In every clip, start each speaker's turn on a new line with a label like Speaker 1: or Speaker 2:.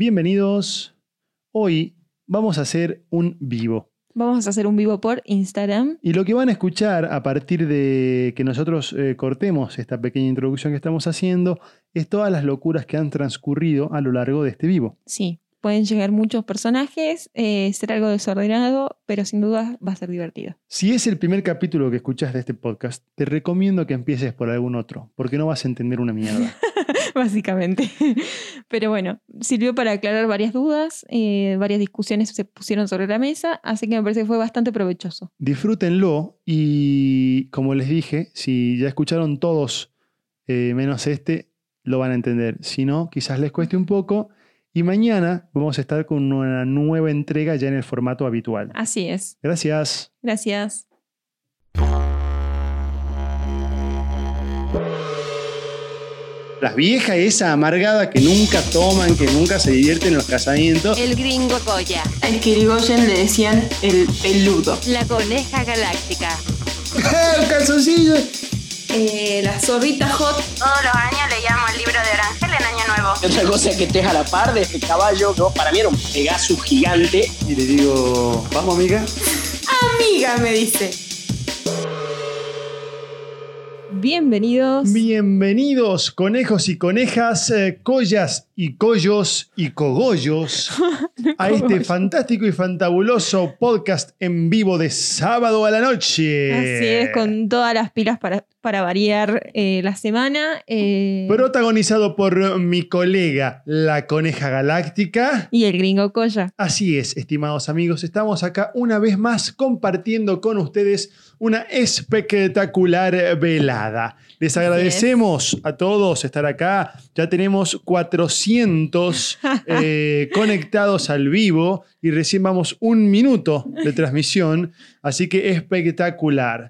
Speaker 1: Bienvenidos. Hoy vamos a hacer un vivo.
Speaker 2: Vamos a hacer un vivo por Instagram.
Speaker 1: Y lo que van a escuchar a partir de que nosotros eh, cortemos esta pequeña introducción que estamos haciendo es todas las locuras que han transcurrido a lo largo de este vivo.
Speaker 2: Sí, pueden llegar muchos personajes, eh, ser algo desordenado, pero sin duda va a ser divertido.
Speaker 1: Si es el primer capítulo que escuchas de este podcast, te recomiendo que empieces por algún otro, porque no vas a entender una mierda.
Speaker 2: Básicamente. Pero bueno, sirvió para aclarar varias dudas, eh, varias discusiones se pusieron sobre la mesa, así que me parece que fue bastante provechoso.
Speaker 1: Disfrútenlo y como les dije, si ya escucharon todos eh, menos este, lo van a entender. Si no, quizás les cueste un poco. Y mañana vamos a estar con una nueva entrega ya en el formato habitual.
Speaker 2: Así es.
Speaker 1: Gracias.
Speaker 2: Gracias.
Speaker 1: Las viejas esa amargada que nunca toman, que nunca se divierten en los casamientos.
Speaker 3: El gringo Goya.
Speaker 4: A Kirigoyen le decían el peludo.
Speaker 3: La coneja galáctica.
Speaker 1: ¡El calzoncillo!
Speaker 4: Eh, la zorrita hot.
Speaker 3: Todos los años leíamos el libro de Orangel en Año Nuevo.
Speaker 5: Y otra cosa es que estés a la par de este caballo, ¿no? Para mí era un Pegasus gigante.
Speaker 1: Y le digo, vamos amiga.
Speaker 4: Amiga, me dice.
Speaker 2: Bienvenidos.
Speaker 1: Bienvenidos, conejos y conejas, eh, collas y collos y cogollos, a este fantástico y fantabuloso podcast en vivo de sábado a la noche.
Speaker 2: Así es, con todas las pilas para, para variar eh, la semana. eh,
Speaker 1: Protagonizado por mi colega, la coneja galáctica.
Speaker 2: y el gringo Coya.
Speaker 1: Así es, estimados amigos, estamos acá una vez más compartiendo con ustedes una espectacular velada. Les agradecemos a todos estar acá. Ya tenemos 400 eh, conectados al vivo y recién vamos un minuto de transmisión, así que espectacular.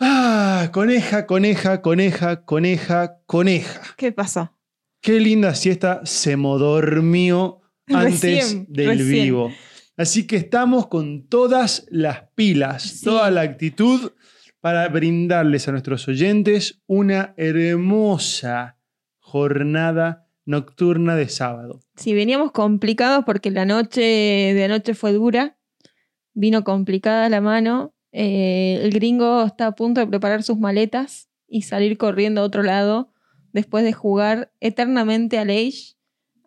Speaker 1: Ah, coneja, coneja, coneja, coneja, coneja.
Speaker 2: ¿Qué pasó?
Speaker 1: Qué linda siesta se dormió antes
Speaker 2: Recién,
Speaker 1: del
Speaker 2: recién.
Speaker 1: vivo. Así que estamos con todas las pilas,
Speaker 2: Sí.
Speaker 1: toda la actitud para brindarles a nuestros oyentes una hermosa jornada nocturna de sábado.
Speaker 2: Si veníamos complicados porque la noche de anoche fue dura, vino complicada la mano. Eh, el gringo está a punto de preparar sus maletas y salir corriendo a otro lado después de jugar eternamente al Age.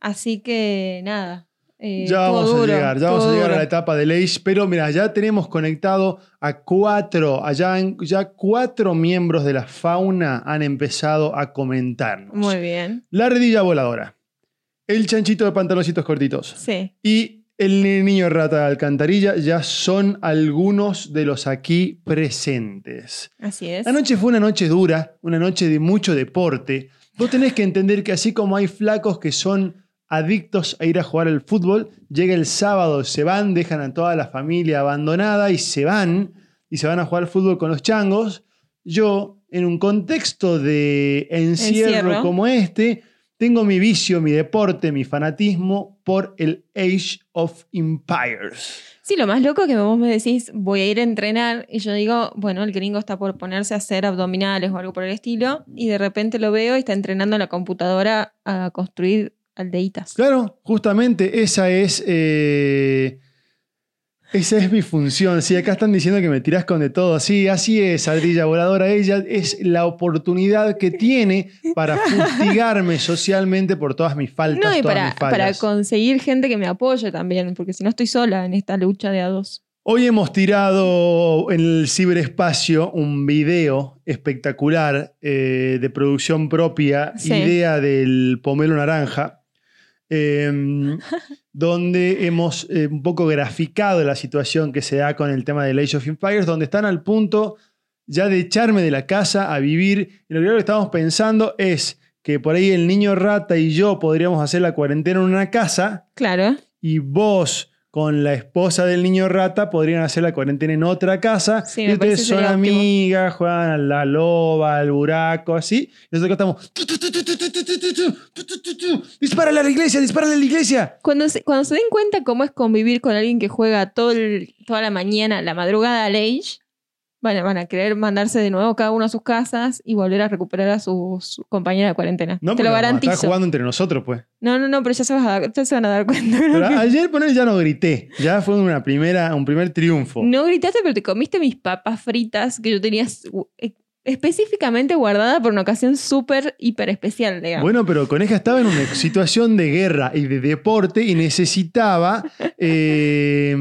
Speaker 2: Así que nada. eh,
Speaker 1: ya vamos
Speaker 2: duro,
Speaker 1: a llegar, ya vamos a llegar a la etapa del Age, pero mira, ya tenemos conectado a cuatro, allá en- ya cuatro miembros de la fauna han empezado a comentarnos.
Speaker 2: Muy bien.
Speaker 1: La redilla voladora. El chanchito de pantaloncitos cortitos.
Speaker 2: Sí.
Speaker 1: Y el niño rata de alcantarilla ya son algunos de los aquí presentes.
Speaker 2: Así es.
Speaker 1: La noche fue una noche dura, una noche de mucho deporte. Vos tenés que entender que así como hay flacos que son adictos a ir a jugar al fútbol, llega el sábado, se van, dejan a toda la familia abandonada y se van, y se van a jugar al fútbol con los changos. Yo, en un contexto de encierro,
Speaker 2: Encierro.
Speaker 1: como este, tengo mi vicio, mi deporte, mi fanatismo por el Age of Empires.
Speaker 2: Sí, lo más loco es que vos me decís, voy a ir a entrenar, y yo digo, bueno, el gringo está por ponerse a hacer abdominales o algo por el estilo, y de repente lo veo y está entrenando en la computadora a construir aldeitas.
Speaker 1: Claro, justamente esa es. eh, esa es mi función. Sí, acá están diciendo que me tirás con de todo. Sí, así es, ardilla voladora. Ella es la oportunidad que tiene para fustigarme socialmente por todas mis faltas,
Speaker 2: No, y
Speaker 1: todas
Speaker 2: para,
Speaker 1: mis fallas.
Speaker 2: para conseguir gente que me apoye también, porque si no estoy sola en esta lucha de a dos.
Speaker 1: Hoy hemos tirado en el ciberespacio un video espectacular eh, de producción propia,
Speaker 2: Sí.
Speaker 1: idea del pomelo naranja, eh, donde hemos eh, un poco graficado la situación que se da con el tema del Age of Empires, donde están al punto ya de echarme de la casa a vivir. Y lo que creo que estamos pensando es que por ahí el niño rata y yo podríamos hacer la cuarentena en una casa
Speaker 2: Claro.
Speaker 1: y vos con la esposa del niño rata podrían hacer la cuarentena en otra casa.
Speaker 2: Sí,
Speaker 1: y ustedes son amigas, juegan a la loba, al buraco, así. Y nosotros estamos. ¡Dispárale a la iglesia! ¡Dispárale a la iglesia!
Speaker 2: Cuando se, cuando se den cuenta cómo es convivir con alguien que juega todo el- toda la mañana, la madrugada al Age, Van a, van a querer mandarse de nuevo cada uno a sus casas y volver a recuperar a sus compañeras de cuarentena.
Speaker 1: No,
Speaker 2: Te lo garantizo.
Speaker 1: estar jugando entre nosotros, pues.
Speaker 2: No, no, no, pero ya se, vas a dar- ya se van a dar cuenta.
Speaker 1: Pero
Speaker 2: que-
Speaker 1: ayer poner ya no grité. Ya fue una primera, un primer triunfo.
Speaker 2: No gritaste, pero te comiste mis papas fritas que yo tenía eh, específicamente guardada por una ocasión súper, hiper especial, digamos.
Speaker 1: Bueno, pero Coneja estaba en una situación de guerra y de deporte y necesitaba eh,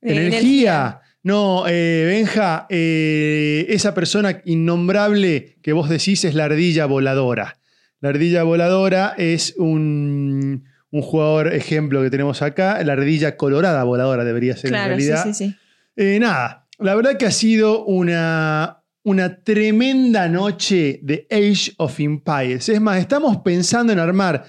Speaker 2: De
Speaker 1: energía.
Speaker 2: energía.
Speaker 1: No, eh, Benja, eh, esa persona innombrable que vos decís es la ardilla voladora. La ardilla voladora es un, un jugador ejemplo que tenemos acá. La ardilla colorada voladora debería ser
Speaker 2: claro,
Speaker 1: en
Speaker 2: sí,
Speaker 1: realidad.
Speaker 2: sí, sí.
Speaker 1: Eh, nada, la verdad que ha sido una, una tremenda noche de Age of Empires. Es más, estamos pensando en armar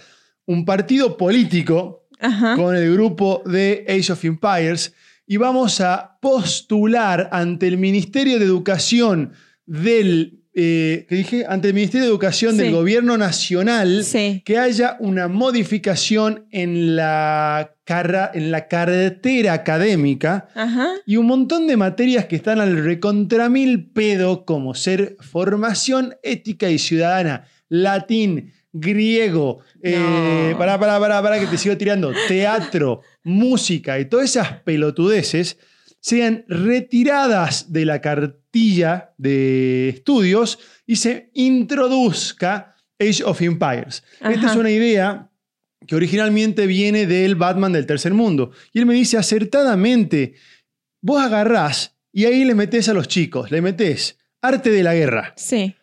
Speaker 1: un partido político
Speaker 2: Ajá.
Speaker 1: con el grupo de Age of Empires y vamos a postular ante el Ministerio de Educación del... eh, ¿Qué dije? Ante el Ministerio de Educación del. Gobierno Nacional
Speaker 2: Sí.
Speaker 1: que haya una modificación en la, carra- en la cartera académica
Speaker 2: Ajá.
Speaker 1: y un montón de materias que están al recontramil pedo, como ser formación ética y ciudadana, latín, griego, eh,
Speaker 2: No.
Speaker 1: pará, pará, pará, pará, que te sigo tirando, teatro, música y todas esas pelotudeces sean retiradas de la cartilla de estudios y se introduzca Age of Empires. Esta es una idea que originalmente viene del Batman del tercer mundo. Y él me dice acertadamente, vos agarrás y ahí le metés a los chicos, le metés arte de la guerra,
Speaker 2: Sí.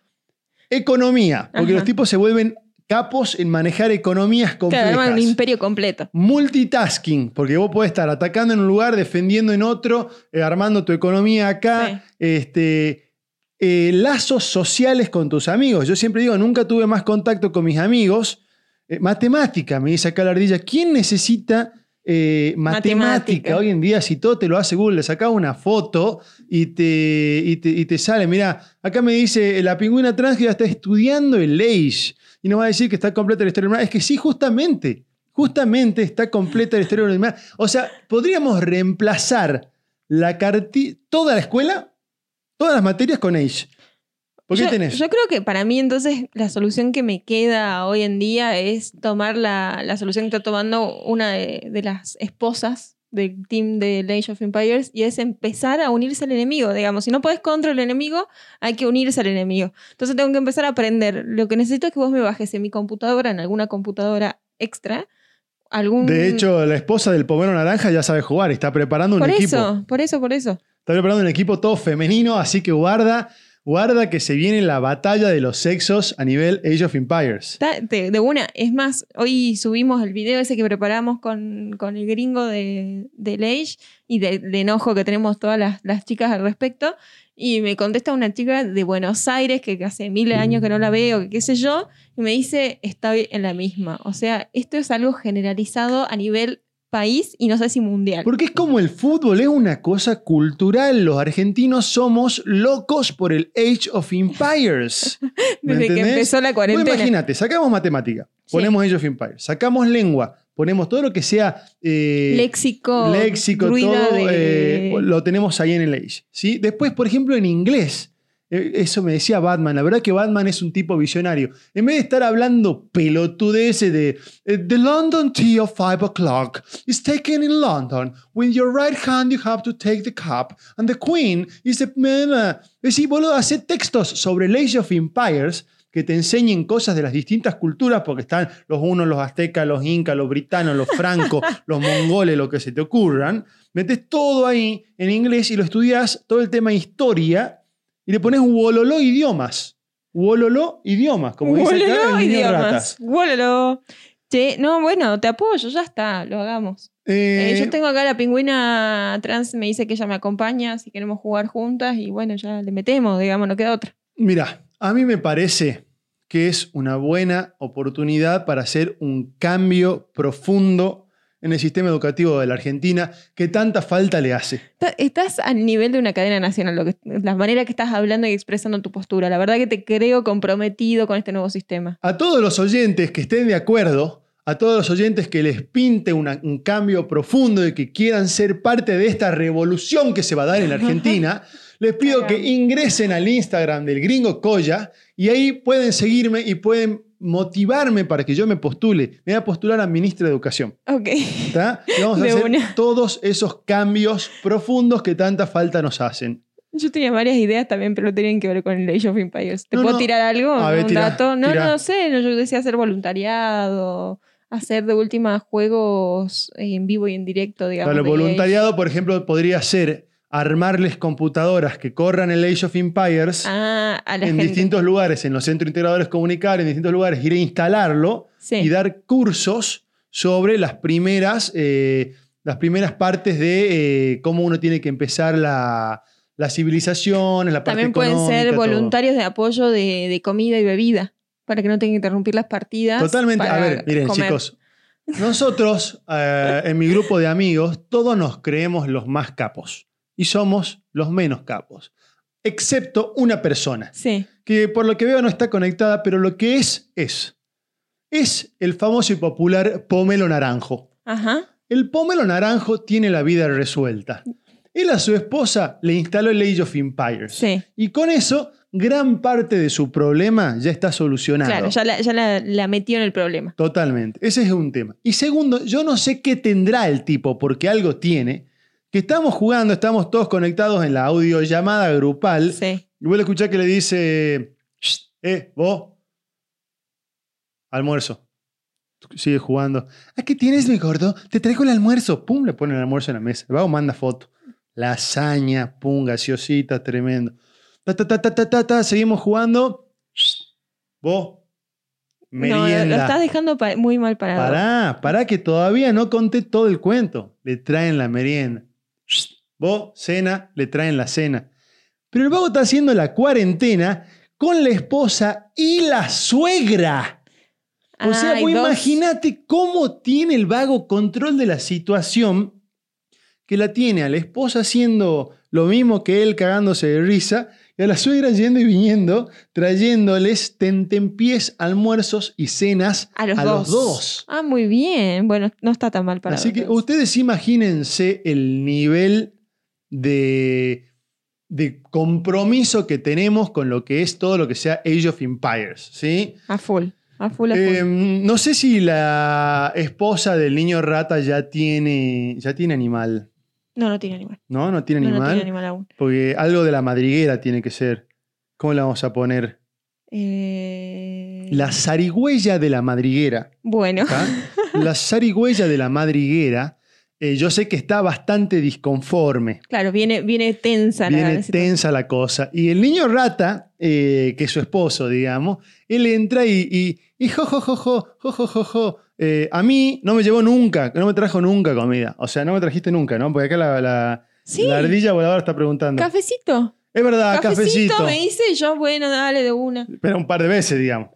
Speaker 1: economía, porque
Speaker 2: Ajá.
Speaker 1: los tipos se vuelven capos en manejar economías
Speaker 2: Claro,
Speaker 1: complejas.
Speaker 2: arman un imperio completo.
Speaker 1: Multitasking, porque vos podés estar atacando en un lugar, defendiendo en otro, eh, armando tu economía acá. Este, eh, lazos sociales con tus amigos. Yo siempre digo, nunca tuve más contacto con mis amigos. Eh, matemática, me dice acá la ardilla. ¿Quién necesita eh, matemática?
Speaker 2: Matemática.
Speaker 1: Hoy en día, si todo te lo hace Google, le sacas una foto y te, y te, y te sale. Mira, acá me dice la pingüina trans que ya está estudiando el Age y nos va a decir que está completa la historia. Es que sí, justamente. Justamente está completa la historia animal. O sea, podríamos reemplazar la toda la escuela, todas las materias con Age. ¿Por qué
Speaker 2: yo,
Speaker 1: tenés?
Speaker 2: yo creo que para mí entonces la solución que me queda hoy en día es tomar la, la solución que está tomando una de, de las esposas del team de Age of Empires y es empezar a unirse al enemigo, digamos. Si no podés contra el enemigo, hay que unirse al enemigo. Entonces tengo que empezar a aprender. Lo que necesito es que vos me bajes en mi computadora, en alguna computadora extra, algún...
Speaker 1: De hecho, la esposa del pomero naranja ya sabe jugar, está preparando un
Speaker 2: por
Speaker 1: equipo.
Speaker 2: eso, por eso, por eso.
Speaker 1: Está preparando un equipo todo femenino, así que guarda, guarda que se viene la batalla de los sexos a nivel Age of Empires.
Speaker 2: De, de una, es más, hoy subimos el video ese que preparamos con, con el gringo de, de Age y de- del enojo que tenemos todas las, las chicas al respecto. Y me contesta una chica de Buenos Aires que hace mil años que no la veo, que qué sé yo, y me dice, estoy en la misma. O sea, esto es algo generalizado a nivel país y no sé si mundial.
Speaker 1: Porque es como el fútbol, es una cosa cultural. Los argentinos somos locos por el Age of Empires. ¿Me
Speaker 2: Desde que empezó la cuarentena.
Speaker 1: imagínate, sacamos matemática,
Speaker 2: Sí.
Speaker 1: ponemos Age of Empires, sacamos lengua, ponemos todo lo que sea eh,
Speaker 2: léxico,
Speaker 1: léxico, todo,
Speaker 2: de-
Speaker 1: eh, lo tenemos ahí en el Age. ¿sí? Después, por ejemplo, en inglés, eso me decía Batman, la verdad que Batman es un tipo visionario. En vez de estar hablando pelotudeces de eh, The London tea of five o'clock is taken in London. With your right hand you have to take the cup. And the queen is the... Es decir, boludo, hacer textos sobre Age of Empires que te enseñen cosas de las distintas culturas, porque están los unos, los aztecas, los incas, los britanos, los francos, los mongoles, lo que se te ocurran. Metes todo ahí en inglés y lo estudias todo el tema historia y le pones wololó idiomas. Wololó idiomas, como dice acá
Speaker 2: Wololo,
Speaker 1: el niño
Speaker 2: idiomas.
Speaker 1: ratas.
Speaker 2: Wololo. Che, no, bueno, te apoyo, ya está, lo hagamos. Eh,
Speaker 1: Eh,
Speaker 2: yo tengo acá la pingüina trans, me dice que ella me acompaña si queremos jugar juntas y bueno, ya le metemos, digamos, no queda otra.
Speaker 1: Mira, a mí me parece que es una buena oportunidad para hacer un cambio profundo en el sistema educativo de la Argentina que tanta falta le hace.
Speaker 2: Está- Estás al nivel de una cadena nacional, lo que, la manera que estás hablando y expresando tu postura. La verdad que te creo comprometido con este nuevo sistema.
Speaker 1: A todos los oyentes que estén de acuerdo, a todos los oyentes que les pinte una- un cambio profundo y que quieran ser parte de esta revolución que se va a dar en la Argentina, Les pido que ingresen al Instagram del Gringo Coya y ahí pueden seguirme y pueden motivarme para que yo me postule. Me voy a postular a ministro de Educación.
Speaker 2: Ok.
Speaker 1: ¿está? Y vamos a
Speaker 2: De
Speaker 1: hacer
Speaker 2: una.
Speaker 1: todos esos cambios profundos que tanta falta nos hacen.
Speaker 2: Yo tenía varias ideas también, pero no tenían que ver con el Age of Empires. ¿Te
Speaker 1: No,
Speaker 2: puedo
Speaker 1: no.
Speaker 2: tirar algo?
Speaker 1: A ver,
Speaker 2: ¿Un
Speaker 1: tira,
Speaker 2: dato? No,
Speaker 1: tira.
Speaker 2: no, no sé. no, yo decía hacer voluntariado, hacer de última juegos en vivo y en directo, digamos.
Speaker 1: Para el voluntariado, por ejemplo, podría ser armarles computadoras que corran el Age of Empires
Speaker 2: Ah,
Speaker 1: en
Speaker 2: gente.
Speaker 1: distintos lugares, en los centros integradores comunitarios, en distintos lugares, ir a instalarlo
Speaker 2: Sí.
Speaker 1: y dar cursos sobre las primeras, eh, las primeras partes de eh, cómo uno tiene que empezar la, la civilización, la parte
Speaker 2: También pueden ser
Speaker 1: todo.
Speaker 2: voluntarios de apoyo de, de comida y bebida, para que no tengan que interrumpir las partidas.
Speaker 1: Totalmente. A ver, miren,
Speaker 2: comer.
Speaker 1: chicos. Nosotros, eh, en mi grupo de amigos, todos nos creemos los más capos y somos los menos capos, excepto una persona,
Speaker 2: Sí.
Speaker 1: que por lo que veo no está conectada, pero lo que es, es. Es el famoso y popular pomelo naranjo.
Speaker 2: Ajá.
Speaker 1: El pomelo naranjo tiene la vida resuelta. Él a su esposa le instaló el Age of Empires.
Speaker 2: Sí.
Speaker 1: Y con eso, gran parte de su problema ya está solucionado.
Speaker 2: Claro, ya, la, ya la, la metió en el problema.
Speaker 1: Totalmente. Ese es un tema. Y segundo, yo no sé qué tendrá el tipo, porque algo tiene, que estamos jugando, estamos todos conectados en la audiollamada grupal,
Speaker 2: Sí.
Speaker 1: y vos le escuchás que le dice, "Shh, eh, vos, almuerzo. Sigue jugando. ¿A qué tienes, mi gordo? Te traigo el almuerzo. Pum, le pone el almuerzo en la mesa. El vago manda foto. Lasaña, pum, gaseosita, tremendo. Ta, ta, ta, ta, ta, ta, ta, seguimos jugando. Vos,
Speaker 2: No,
Speaker 1: merienda.
Speaker 2: lo, lo estás dejando muy mal parado.
Speaker 1: Pará, pará, que todavía no conté todo el cuento. Le traen la merienda. Vos, cena, le traen la cena. Pero el vago está haciendo la cuarentena con la esposa y la suegra. O sea, vos imagínate cómo tiene el vago control de la situación que la tiene a la esposa haciendo lo mismo que él cagándose de risa y a la suegra yendo y viniendo trayéndoles tentempiés, almuerzos y cenas
Speaker 2: A los,
Speaker 1: a
Speaker 2: dos.
Speaker 1: los dos.
Speaker 2: Ah, muy bien. Bueno, no está tan mal parado.
Speaker 1: Así que ustedes imagínense el nivel de, de compromiso que tenemos con lo que es todo lo que sea Age of Empires, ¿sí?
Speaker 2: A full. A full, a full.
Speaker 1: Eh, no sé si la esposa del niño rata ya tiene, ya tiene animal.
Speaker 2: No, no tiene animal.
Speaker 1: ¿No? No tiene
Speaker 2: No, no
Speaker 1: animal.
Speaker 2: tiene animal aún.
Speaker 1: Porque algo de la madriguera tiene que ser. ¿Cómo la vamos a poner?
Speaker 2: Eh,
Speaker 1: La zarigüeya de la madriguera.
Speaker 2: Bueno.
Speaker 1: ¿tá? La zarigüeya de la madriguera, eh, yo sé que está bastante disconforme.
Speaker 2: Claro, viene, viene tensa la-
Speaker 1: Viene
Speaker 2: la
Speaker 1: tensa la cosa. Y el niño rata, eh, que es su esposo, digamos, él entra y, y, y jo, jo, jo, jo, jo, jo, jo, jo. Eh, a mí no me llevó nunca, no me trajo nunca comida. O sea, no me trajiste nunca, ¿no? Porque acá la, la,
Speaker 2: Sí.
Speaker 1: la ardilla voladora está preguntando.
Speaker 2: Cafecito.
Speaker 1: es verdad,
Speaker 2: cafecito,
Speaker 1: cafecito.
Speaker 2: me dice y yo, bueno, dale de una.
Speaker 1: Pero un par de veces, digamos.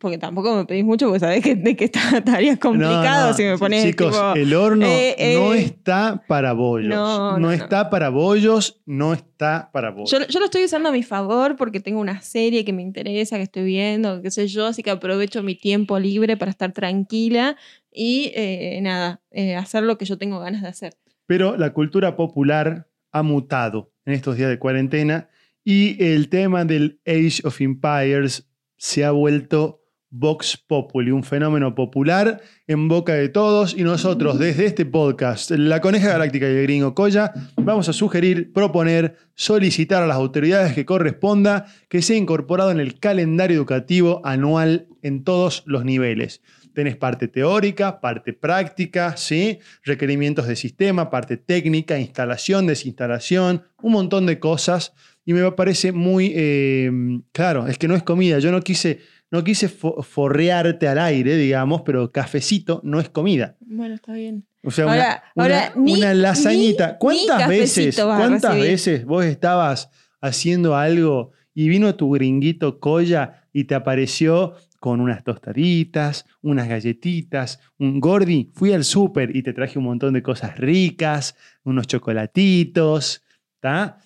Speaker 2: Porque tampoco me pedís mucho porque sabés que, de que está, estaría complicado
Speaker 1: No, no,
Speaker 2: si me pones
Speaker 1: Chicos,
Speaker 2: tipo,
Speaker 1: el horno
Speaker 2: eh, eh.
Speaker 1: no está para bollos.
Speaker 2: No,
Speaker 1: está para bollos, no está para bollos.
Speaker 2: Yo, yo lo estoy usando a mi favor porque tengo una serie que me interesa, que estoy viendo, qué sé yo, así que aprovecho mi tiempo libre para estar tranquila y eh, nada, hacer lo que yo tengo ganas de hacer.
Speaker 1: Pero la cultura popular ha mutado en estos días de cuarentena y el tema del Age of Empires se ha vuelto Vox Populi, un fenómeno popular en boca de todos y nosotros desde este podcast, La Coneja Galáctica y el Gringo Coya, vamos a sugerir, proponer, solicitar a las autoridades que corresponda que sea incorporado en el calendario educativo anual en todos los niveles. Tenés parte teórica, parte práctica, ¿sí? requerimientos de sistema, parte técnica, instalación, desinstalación, un montón de cosas. Y me parece muy eh, claro, es que no es comida. Yo no quise, no quise fo- forrearte al aire, digamos, pero cafecito no es comida.
Speaker 2: Bueno, está bien.
Speaker 1: O sea,
Speaker 2: Ahora-
Speaker 1: una,
Speaker 2: ahora
Speaker 1: una-
Speaker 2: ni-
Speaker 1: una lasañita.
Speaker 2: ni-
Speaker 1: ¿Cuántas
Speaker 2: ni
Speaker 1: veces, cuántas veces vos estabas haciendo algo y vino tu gringuito Coya y te apareció con unas tostaditas, unas galletitas, un gordi? Fui al súper y te traje un montón de cosas ricas, unos chocolatitos, ¿está?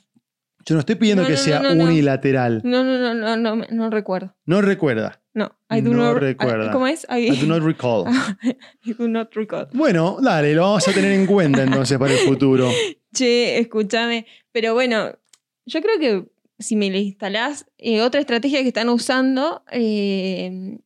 Speaker 1: Yo no estoy pidiendo
Speaker 2: No,
Speaker 1: que
Speaker 2: no,
Speaker 1: sea
Speaker 2: no,
Speaker 1: unilateral.
Speaker 2: No, no, no, no, no, recuerdo.
Speaker 1: No recuerda.
Speaker 2: No, I do
Speaker 1: No
Speaker 2: not
Speaker 1: recuerda.
Speaker 2: ¿Cómo es? I,
Speaker 1: I do not recall.
Speaker 2: I do not recall.
Speaker 1: Bueno, dale, lo vamos a tener en cuenta entonces para el futuro.
Speaker 2: Che, escúchame. Pero bueno, Yo creo que si me la instalás, eh, otra estrategia que están usando, eh,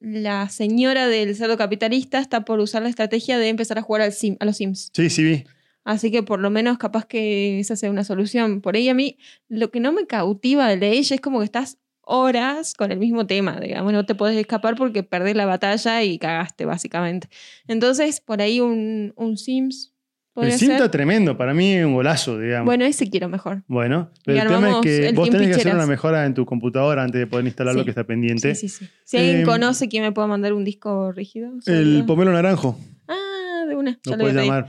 Speaker 2: la señora del cerdo capitalista está por usar la estrategia de empezar a jugar al sim, a los Sims.
Speaker 1: Sí, sí vi.
Speaker 2: Así que por lo menos capaz que esa sea una solución. Por ahí a mí, lo que no me cautiva de ella es como que estás horas con el mismo tema, digamos, no te puedes escapar porque perdés la batalla y cagaste, básicamente. Entonces, por ahí un, un Sims
Speaker 1: El
Speaker 2: podría
Speaker 1: sim
Speaker 2: ser.
Speaker 1: está tremendo, para mí es un golazo, digamos.
Speaker 2: Bueno, ese quiero mejor.
Speaker 1: Bueno,
Speaker 2: Y
Speaker 1: pero el tema es que vos tenés que hacer una mejora en tu computadora antes de poder instalar lo que está pendiente.
Speaker 2: Sí, sí, sí. Si alguien
Speaker 1: Eh,
Speaker 2: conoce quién me pueda mandar un disco rígido.
Speaker 1: El pomelo naranjo,
Speaker 2: Ah, de una.
Speaker 1: lo
Speaker 2: Ya lo
Speaker 1: puedes llamar.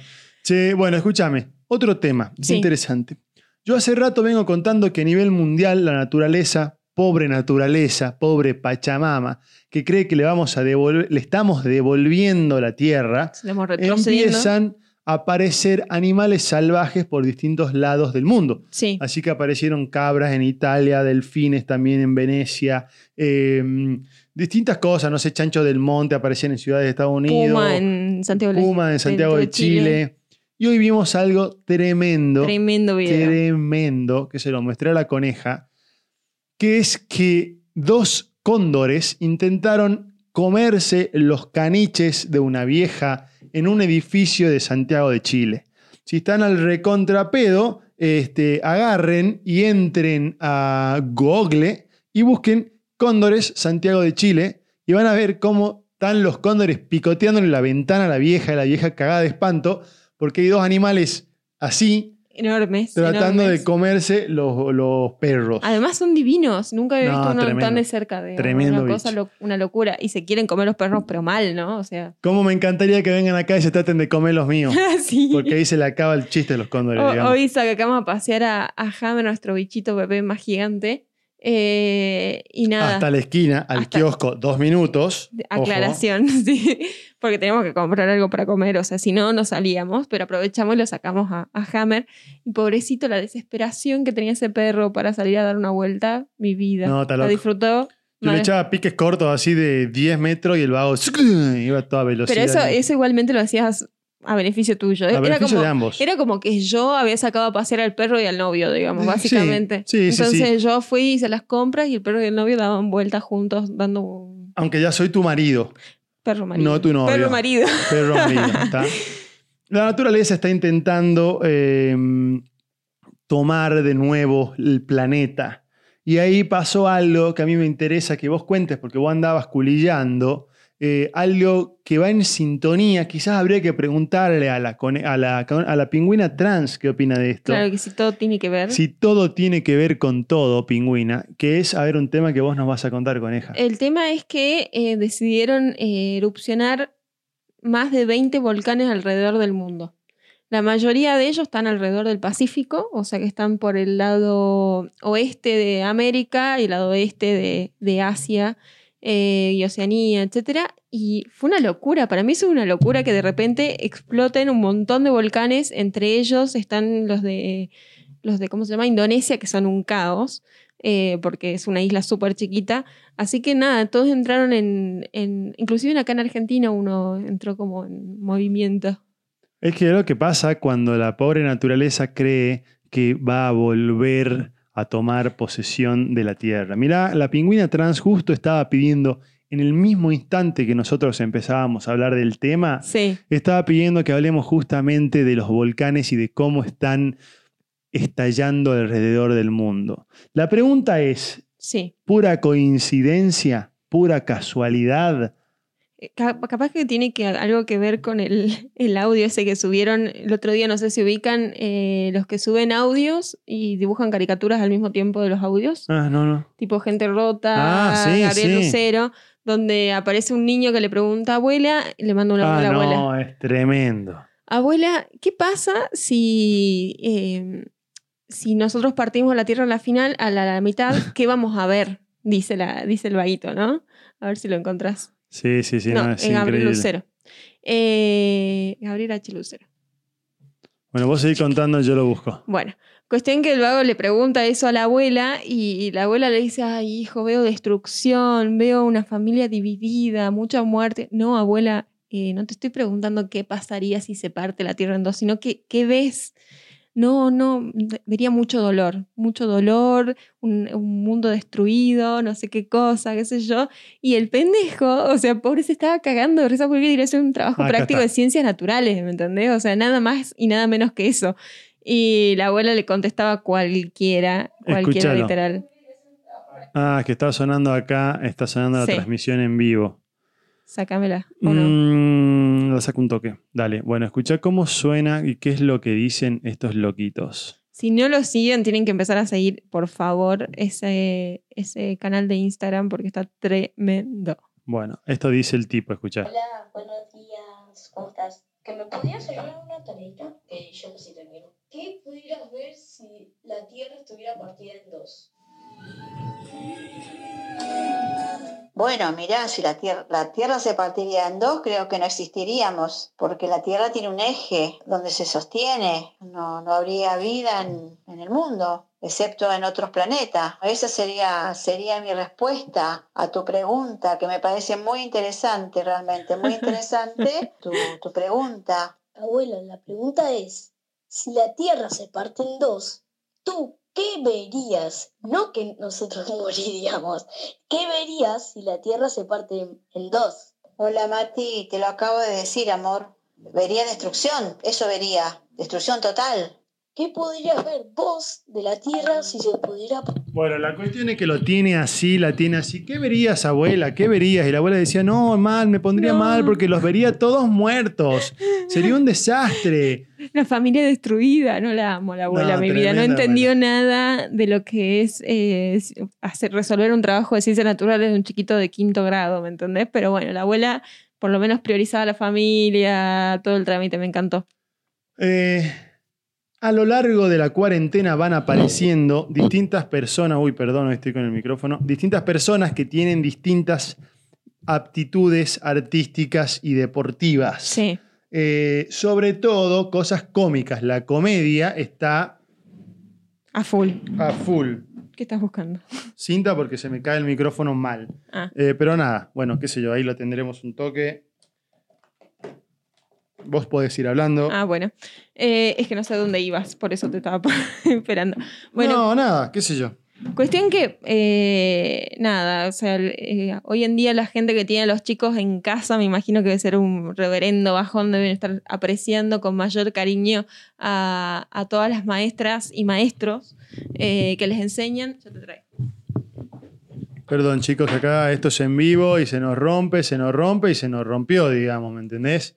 Speaker 1: Bueno, escúchame. Otro tema
Speaker 2: Sí.
Speaker 1: interesante. Yo hace rato vengo contando que a nivel mundial la naturaleza, pobre naturaleza, pobre Pachamama, que cree que le vamos a devolver, le estamos devolviendo la tierra, empiezan a aparecer animales salvajes por distintos lados del mundo.
Speaker 2: Sí.
Speaker 1: Así que aparecieron cabras en Italia, delfines también en Venecia, eh, distintas cosas, no sé, chancho del monte aparecían en ciudades de Estados Unidos,
Speaker 2: Puma en Santiago
Speaker 1: Puma en Santiago de Chile. Y hoy vimos algo tremendo,
Speaker 2: Tremendo video.
Speaker 1: tremendo, que se lo mostré a la coneja, que es que dos cóndores intentaron comerse los caniches de una vieja en un edificio de Santiago de Chile. Si están al recontrapedo, este, agarren y entren a Google y busquen cóndores Santiago de Chile y van a ver cómo están los cóndores picoteándole la ventana a la vieja, y la vieja cagada de espanto, porque hay dos animales así
Speaker 2: Enormes.
Speaker 1: tratando
Speaker 2: enormes.
Speaker 1: de comerse los, los perros.
Speaker 2: Además son divinos. Nunca había
Speaker 1: No,
Speaker 2: visto uno
Speaker 1: tremendo.
Speaker 2: tan de cerca. De
Speaker 1: Tremendo
Speaker 2: una cosa, lo- una locura. Y se quieren comer los perros, pero mal, ¿no? O sea.
Speaker 1: ¿Cómo me encantaría que vengan acá y se traten de comer los míos?
Speaker 2: sí.
Speaker 1: Porque ahí se le acaba el chiste de los cóndores, digamos.
Speaker 2: Hoy sacamos a pasear a, a Hammer, nuestro bichito bebé más gigante. Eh, y nada.
Speaker 1: Hasta la esquina, al
Speaker 2: Hasta-
Speaker 1: kiosco, dos minutos.
Speaker 2: De-
Speaker 1: Ojo.
Speaker 2: Aclaración, sí. Porque tenemos que comprar algo para comer, o sea, si no, no salíamos, pero aprovechamos y lo sacamos a, a Hammer. Y pobrecito, la desesperación que tenía ese perro para salir a dar una vuelta, mi vida.
Speaker 1: No, loco.
Speaker 2: disfrutó.
Speaker 1: Yo le echaba piques cortos así de 10 metros y el vago iba a toda velocidad.
Speaker 2: Pero eso, eso igualmente lo hacías a beneficio tuyo.
Speaker 1: A
Speaker 2: era,
Speaker 1: beneficio
Speaker 2: como,
Speaker 1: de ambos.
Speaker 2: era como que yo había sacado a pasear al perro y al novio, digamos,
Speaker 1: Sí,
Speaker 2: básicamente.
Speaker 1: sí, sí,
Speaker 2: Entonces
Speaker 1: sí.
Speaker 2: yo fui, hice las compras y el perro y el novio daban vueltas juntos, dando un
Speaker 1: Aunque ya soy tu marido,
Speaker 2: perro marido.
Speaker 1: No tu novio.
Speaker 2: Perro marido.
Speaker 1: perro marido. ¿está? La naturaleza está intentando eh, tomar de nuevo el planeta. Y ahí pasó algo que a mí me interesa que vos cuentes, porque vos andabas culillando, eh, algo que va en sintonía. Quizás habría que preguntarle a la, a la, a la pingüina trans qué opina de esto.
Speaker 2: Claro que si todo tiene que ver.
Speaker 1: Si todo tiene que ver con todo, pingüina, que es, a ver, un tema que vos nos vas a contar, coneja.
Speaker 2: El tema es que eh, decidieron eh, erupcionar más de 20 volcanes alrededor del mundo. La mayoría de ellos están alrededor del Pacífico, o sea que están por el lado oeste de América y el lado oeste de, de Asia eh, y Oceanía, etc. Y fue una locura, para mí es una locura que de repente exploten un montón de volcanes, entre ellos están los de, los de ¿cómo se llama? Indonesia, que son un caos, eh, porque es una isla súper chiquita. Así que nada, todos entraron en, en- Inclusive acá en Argentina uno entró como en movimiento.
Speaker 1: Es que lo que pasa cuando la pobre naturaleza cree que va a volver a tomar posesión de la Tierra. Mirá, la pingüina trans justo estaba pidiendo, en el mismo instante que nosotros empezábamos a hablar del tema,
Speaker 2: Sí,
Speaker 1: estaba pidiendo que hablemos justamente de los volcanes y de cómo están estallando alrededor del mundo. La pregunta es,
Speaker 2: sí.
Speaker 1: ¿pura coincidencia? ¿Pura casualidad?
Speaker 2: Eh, ca- Capaz que tiene que, algo que ver con el, el audio ese que subieron el otro día, no sé si ubican eh, los que suben audios y dibujan caricaturas al mismo tiempo de los audios,
Speaker 1: Ah, no, no.
Speaker 2: tipo Gente Rota,
Speaker 1: Ah, sí,
Speaker 2: Gabriel
Speaker 1: sí.
Speaker 2: Lucero, donde aparece un niño que le pregunta abuela, y le manda una
Speaker 1: Ah,
Speaker 2: abuela.
Speaker 1: no, es tremendo.
Speaker 2: Abuela, ¿qué pasa si, eh, si nosotros partimos la Tierra a la final, a la, a la mitad? ¿Qué vamos a ver? Dice, la, dice el vaguito, ¿no? A ver si lo encontrás.
Speaker 1: Sí, sí, sí,
Speaker 2: no,
Speaker 1: no, es
Speaker 2: en Gabriel
Speaker 1: increíble.
Speaker 2: Lucero. Eh, Gabriel H. Lucero.
Speaker 1: Bueno, vos seguís contando, yo lo busco.
Speaker 2: Bueno, cuestión que el vago le pregunta eso a la abuela y la abuela le dice, ay hijo, veo destrucción, veo una familia dividida, mucha muerte. No, abuela, eh, no te estoy preguntando qué pasaría si se parte la Tierra en dos, sino que qué ves. No, no, vería mucho dolor, mucho dolor, un, un mundo destruido, no sé qué cosa, qué sé yo. Y el pendejo, o sea, pobre se estaba cagando de risa porque quería hacer un trabajo
Speaker 1: Acá
Speaker 2: práctico de ciencias naturales, ¿me entendés? O sea, nada más y nada menos que eso. Y la abuela le contestaba cualquiera, cualquiera
Speaker 1: Escuchalo.
Speaker 2: literal.
Speaker 1: Ah, que está sonando acá, está sonando la
Speaker 2: Sí.
Speaker 1: transmisión en vivo.
Speaker 2: Sácamela. ¿o no?
Speaker 1: Mm, lo saco un toque. Dale. Bueno, escucha cómo suena y qué es lo que dicen estos loquitos.
Speaker 2: Si no lo siguen, tienen que empezar a seguir, por favor, ese, ese canal de Instagram porque está tremendo.
Speaker 1: Bueno, esto dice el tipo, escucha.
Speaker 6: Hola, buenos días, ¿cómo estás? ¿Que me podrías ayudar una tareita? Que yo sé termino. ¿Qué pudieras ver si la Tierra estuviera partida en dos?
Speaker 7: Bueno, mirá, si la tierra, la tierra se partiría en dos, creo que no existiríamos, porque la Tierra tiene un eje donde se sostiene, no, no habría vida en, en el mundo, excepto en otros planetas. Esa sería, sería mi respuesta a tu pregunta, que me parece muy interesante, realmente, muy interesante tu, tu pregunta.
Speaker 6: Abuela, la pregunta es, si la Tierra se parte en dos, ¿tú qué verías? No que nosotros moriríamos. ¿Qué verías si la Tierra se parte en, dos?
Speaker 7: Hola Mati, te lo acabo de decir, amor. Vería destrucción, eso vería, destrucción total.
Speaker 6: ¿Qué podrías ver vos de la Tierra si se pudiera
Speaker 1: Bueno, la cuestión es que lo tiene así, la tiene así. ¿Qué verías, abuela? ¿Qué verías? Y la abuela decía, no, mal, me pondría
Speaker 2: No.
Speaker 1: mal porque los vería todos muertos. Sería un desastre.
Speaker 2: La familia destruida, no la amo, la abuela,
Speaker 1: No,
Speaker 2: mi vida. No entendió nada de lo que es eh, hacer, resolver un trabajo de ciencias naturales de un chiquito de quinto grado, ¿me entendés? Pero bueno, la abuela por lo menos priorizaba a la familia, todo el trámite, me encantó.
Speaker 1: Eh, a lo largo de la cuarentena van apareciendo distintas personas, uy, perdón, estoy con el micrófono, distintas personas que tienen distintas aptitudes artísticas y deportivas.
Speaker 2: Sí.
Speaker 1: Eh, sobre todo cosas cómicas. La comedia está
Speaker 2: A full.
Speaker 1: a full.
Speaker 2: ¿Qué estás buscando?
Speaker 1: Cinta porque se me cae el micrófono mal.
Speaker 2: Ah,
Speaker 1: Eh, pero nada, bueno, qué sé yo, ahí lo tendremos un toque. Vos podés ir hablando.
Speaker 2: ah bueno. Eh, es que no sé dónde ibas, por eso te estaba esperando. Bueno,
Speaker 1: no, nada, qué sé yo.
Speaker 2: Cuestión que, eh, nada, o sea, eh, hoy en día la gente que tiene a los chicos en casa, me imagino que debe ser un reverendo bajón, deben estar apreciando con mayor cariño a, a todas las maestras y maestros eh, que les enseñan. Yo te traigo.
Speaker 1: Perdón, chicos, acá esto es en vivo y se nos rompe, se nos rompe y se nos rompió, digamos, ¿me entendés?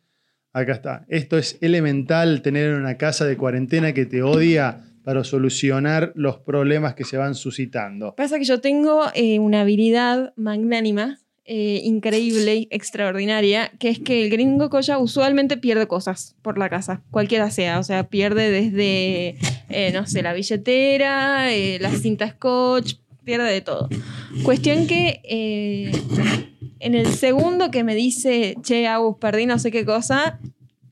Speaker 1: Acá está. Esto es elemental tener una casa de cuarentena que te odia para solucionar los problemas que se van suscitando.
Speaker 2: Pasa que yo tengo eh, una habilidad magnánima, eh, increíble, extraordinaria, que es que el gringo Koya usualmente pierde cosas por la casa, cualquiera sea. O sea, pierde desde, eh, no sé, la billetera, eh, la cinta scotch, pierde de todo. Cuestión que eh, en el segundo que me dice, che, Agus, perdí no sé qué cosa,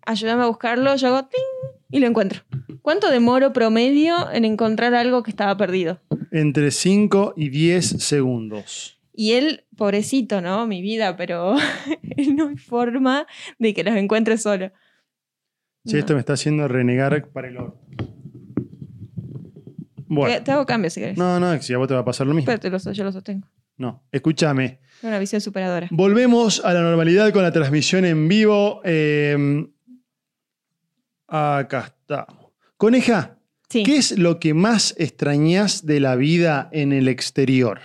Speaker 2: ayúdame a buscarlo, yo hago ting y lo encuentro. ¿Cuánto demoro promedio en encontrar algo que estaba perdido?
Speaker 1: Entre 5 y 10 segundos.
Speaker 2: Y él, pobrecito, ¿no? Mi vida, pero no hay forma de que los encuentre solo. No.
Speaker 1: esto me está haciendo renegar para el orto.
Speaker 2: Te,
Speaker 1: Bueno.
Speaker 2: te hago cambio si querés.
Speaker 1: No, no, si a vos te va a pasar lo mismo.
Speaker 2: Pero te lo, yo lo sostengo.
Speaker 1: No, escúchame.
Speaker 2: Una visión superadora.
Speaker 1: Volvemos a la normalidad con la transmisión en vivo. Eh, acá estamos. Coneja,
Speaker 2: Sí.
Speaker 1: ¿qué es lo que más extrañas de la vida en el exterior?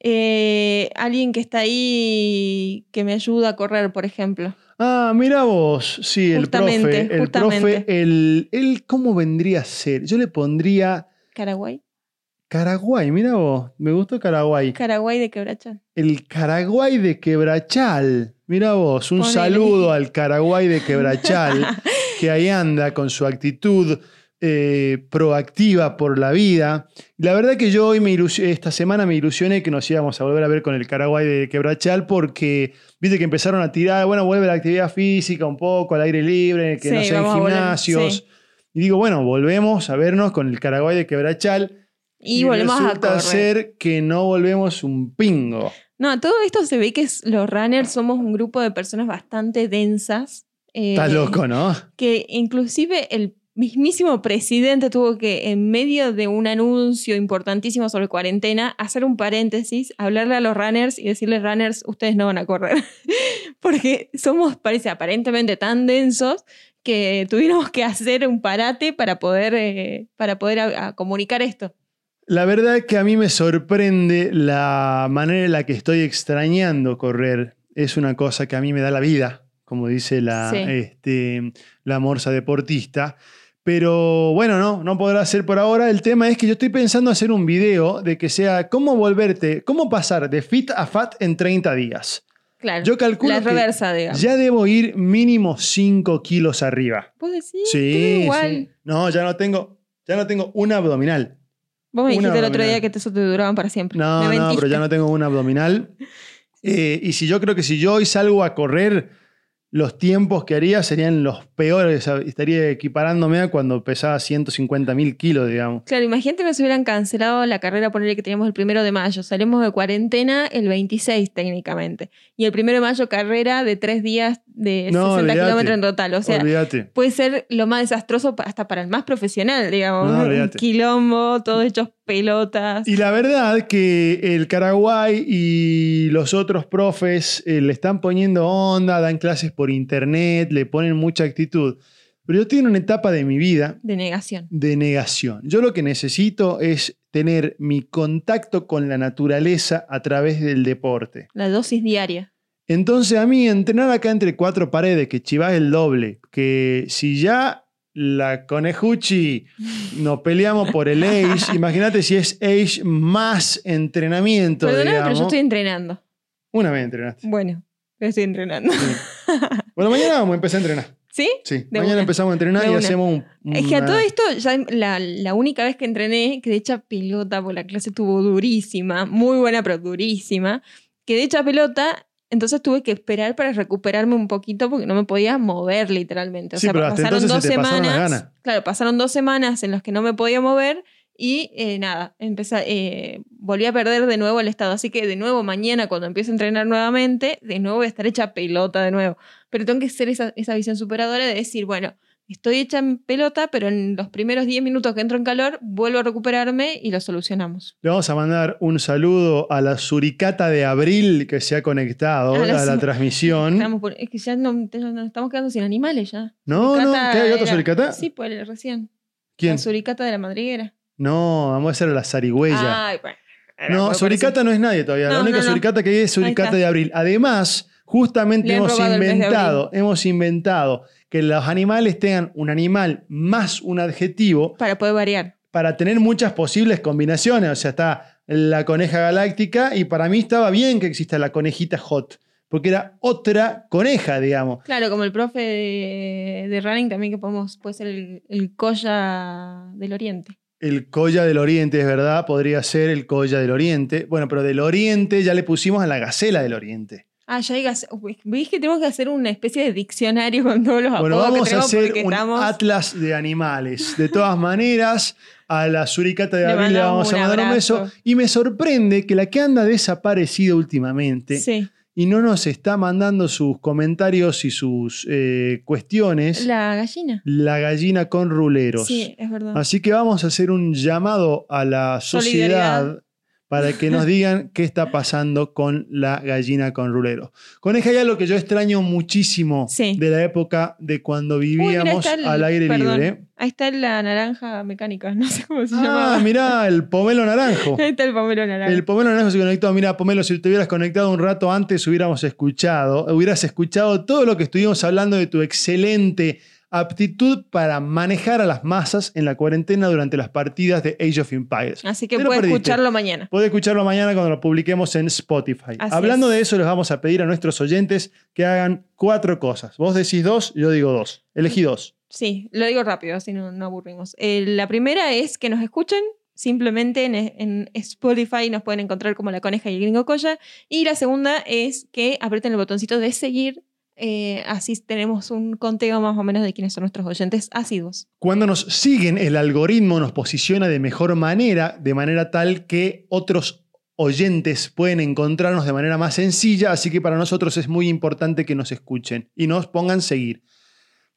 Speaker 2: Eh, alguien que está ahí que me ayuda a correr, por ejemplo.
Speaker 1: Ah, mira vos, sí, el
Speaker 2: Justamente,
Speaker 1: profe. El
Speaker 2: justamente.
Speaker 1: profe, el, el, ¿cómo vendría a ser? Yo le pondría
Speaker 2: Caraguay.
Speaker 1: Caraguay, mira vos, me gustó Caraguay.
Speaker 2: Caraguay de Quebrachal.
Speaker 1: El Caraguay de Quebrachal. Mira vos, un
Speaker 2: Ponele.
Speaker 1: saludo al Caraguay de Quebrachal, que ahí anda con su actitud eh, proactiva por la vida. La verdad que yo hoy me esta semana me ilusioné que nos íbamos a volver a ver con el Caraguay de Quebrachal porque viste que empezaron a tirar, bueno, vuelve la actividad física un poco al aire libre, que
Speaker 2: Sí,
Speaker 1: no sea en
Speaker 2: vamos a volver,
Speaker 1: gimnasios.
Speaker 2: sí.
Speaker 1: Y digo, bueno, volvemos a vernos con el Caraguay de Quebrachal.
Speaker 2: Y, volvemos a correr.
Speaker 1: ser que no volvemos un pingo.
Speaker 2: No, todo esto se ve que es- los runners somos un grupo de personas bastante densas. eh,
Speaker 1: Estás loco, ¿no?
Speaker 2: Que inclusive el mismísimo presidente tuvo que, en medio de un anuncio importantísimo sobre cuarentena, hacer un paréntesis, hablarle a los runners y decirles, runners, ustedes no van a correr. Porque somos, parece, aparentemente tan densos que tuvimos que hacer un parate para poder, eh, para poder a- a comunicar esto.
Speaker 1: La verdad es que a mí me sorprende la manera en la que estoy extrañando correr. Es una cosa que a mí me da la vida, como dice la,
Speaker 2: Sí.
Speaker 1: este, la morsa deportista. Pero bueno, no, no podrá ser por ahora. El tema es que yo estoy pensando hacer un video de que sea cómo volverte, cómo pasar de fit a fat en 30 días.
Speaker 2: Claro.
Speaker 1: Yo calculo
Speaker 2: la
Speaker 1: que
Speaker 2: reversa, digamos.
Speaker 1: Ya debo ir mínimo 5 kilos arriba.
Speaker 2: ¿Vos decís?
Speaker 1: Sí,
Speaker 2: igual.
Speaker 1: sí. No, ya no tengo, ya no tengo un abdominal.
Speaker 2: Vos me dijiste el otro día que te- eso te duraban para siempre.
Speaker 1: No,
Speaker 2: Me
Speaker 1: no, pero ya no tengo un abdominal. Eh, y si yo creo que si yo hoy salgo a correr, los tiempos que haría serían los peores. Estaría equiparándome a cuando pesaba 150 mil kilos, digamos.
Speaker 2: Claro, imagínate que nos hubieran cancelado la carrera, ponerle que teníamos el primero de mayo. Salimos de cuarentena el 26 técnicamente. Y el primero de mayo carrera de tres días de
Speaker 1: No,
Speaker 2: 60
Speaker 1: olvídate.
Speaker 2: kilómetros en total. O sea, puede ser lo más desastroso hasta para el más profesional, digamos.
Speaker 1: No,
Speaker 2: Un quilombo, todos hechos pelotas.
Speaker 1: Y la verdad que el Caraguay y los otros profes eh, le están poniendo onda, dan clases por internet, le ponen mucha actitud. Pero yo estoy en una etapa de mi vida
Speaker 2: De negación.
Speaker 1: de negación. Yo lo que necesito es tener mi contacto con la naturaleza a través del deporte.
Speaker 2: La dosis diaria.
Speaker 1: Entonces a mí entrenar acá entre cuatro paredes, que chivás el doble, que si ya la conejuchi nos peleamos por el age, imagínate si es age más entrenamiento,
Speaker 2: Perdóname,
Speaker 1: digamos.
Speaker 2: pero yo estoy entrenando.
Speaker 1: Una vez entrenaste.
Speaker 2: Bueno, pero estoy entrenando.
Speaker 1: Bueno, mañana vamos a empezar a entrenar.
Speaker 2: ¿Sí?
Speaker 1: Sí,
Speaker 2: De
Speaker 1: mañana
Speaker 2: una.
Speaker 1: empezamos a entrenar
Speaker 2: De
Speaker 1: y
Speaker 2: una.
Speaker 1: hacemos un...
Speaker 2: Es que a todo esto, ya la, la única vez que entrené, que de hecha pelota, porque la clase estuvo durísima, muy buena, pero durísima, que de hecha pelota, entonces tuve que esperar para recuperarme un poquito porque no me podía mover literalmente. O
Speaker 1: Sí,
Speaker 2: sea,
Speaker 1: pero hasta
Speaker 2: pasaron dos
Speaker 1: se te
Speaker 2: semanas.
Speaker 1: ganas.
Speaker 2: Claro, pasaron dos semanas en las que no me podía mover y eh, nada, empecé, eh, volví a perder de nuevo el estado. Así que de nuevo mañana, cuando empiece a entrenar nuevamente, de nuevo voy a estar hecha pelota de nuevo. Pero tengo que ser esa, esa visión superadora de decir, bueno, estoy hecha en pelota, pero en los primeros 10 minutos que entro en calor, vuelvo a recuperarme y lo solucionamos.
Speaker 1: Le vamos a mandar un saludo a la suricata de abril que se ha conectado
Speaker 2: A
Speaker 1: a
Speaker 2: la
Speaker 1: transmisión.
Speaker 2: Estamos por- es que ya no, nos estamos quedando sin animales ya.
Speaker 1: No, no, ¿qué hay otra suricata?
Speaker 2: Sí, pues recién.
Speaker 1: ¿Quién?
Speaker 2: La suricata de la madriguera.
Speaker 1: No, vamos a hacer la zarigüeya.
Speaker 2: Ay, bueno.
Speaker 1: no, suricata no es nadie todavía. la única
Speaker 2: no,
Speaker 1: suricata que hay es suricata de abril. Además, justamente hemos inventado, hemos inventado que los animales tengan un animal más un adjetivo
Speaker 2: Para poder variar.
Speaker 1: para tener muchas posibles combinaciones. O sea, está la coneja galáctica y para mí estaba bien que exista la conejita hot, porque era otra coneja, digamos.
Speaker 2: Claro, como el profe de, de running también que podemos, puede ser el, el Colla del Oriente.
Speaker 1: El Colla del Oriente, es verdad, podría ser el Colla del Oriente. Bueno, pero del Oriente ya le pusimos a la Gacela del Oriente.
Speaker 2: Ah, ya digas, veis que tenemos que hacer una especie de diccionario con todos los
Speaker 1: Bueno,
Speaker 2: apodos que
Speaker 1: vamos a hacer un
Speaker 2: estamos...
Speaker 1: atlas de animales. De todas maneras, a la suricata de abril le vamos a mandar un beso. Y me sorprende que la que anda desaparecida últimamente
Speaker 2: Sí,
Speaker 1: y no nos está mandando sus comentarios y sus eh, cuestiones, la...
Speaker 2: la gallina.
Speaker 1: gallina con ruleros.
Speaker 2: Sí, es verdad.
Speaker 1: Así que vamos a hacer un llamado a la sociedad
Speaker 2: Solidaridad.
Speaker 1: Para que nos digan qué está pasando con la gallina con ruleros. Coneja, hay algo que yo extraño muchísimo
Speaker 2: Sí.
Speaker 1: de la época de cuando vivíamos
Speaker 2: el-
Speaker 1: al aire
Speaker 2: perdón,
Speaker 1: libre.
Speaker 2: Ahí está la naranja mecánica, no sé cómo se
Speaker 1: Ah,
Speaker 2: llama.
Speaker 1: mirá, el pomelo naranjo.
Speaker 2: Ahí está el pomelo naranja.
Speaker 1: El pomelo naranjo se conectó. Mira, pomelo, si te hubieras conectado un rato antes, hubiéramos escuchado, hubieras escuchado todo lo que estuvimos hablando de tu excelente aptitud para manejar a las masas en la cuarentena durante las partidas de Age of Empires.
Speaker 2: Así que
Speaker 1: perdiste.
Speaker 2: escucharlo mañana.
Speaker 1: Puede escucharlo mañana cuando lo publiquemos en Spotify.
Speaker 2: Así
Speaker 1: Hablando
Speaker 2: es.
Speaker 1: de eso, les vamos a pedir a nuestros oyentes que hagan cuatro cosas. Vos decís dos, yo digo dos. Elegí dos.
Speaker 2: Sí, lo digo rápido, así no, no aburrimos. Eh, la primera es que nos escuchen. Simplemente en, en Spotify nos pueden encontrar como La Coneja y el Gringo Colla. Y la segunda es que aprieten el botoncito de seguir. Eh, así tenemos un conteo más o menos de quiénes son nuestros oyentes asiduos.
Speaker 1: Cuando nos siguen, el algoritmo nos posiciona de mejor manera, de manera tal que otros oyentes pueden encontrarnos de manera más sencilla, así que para nosotros es muy importante que nos escuchen y nos pongan seguir.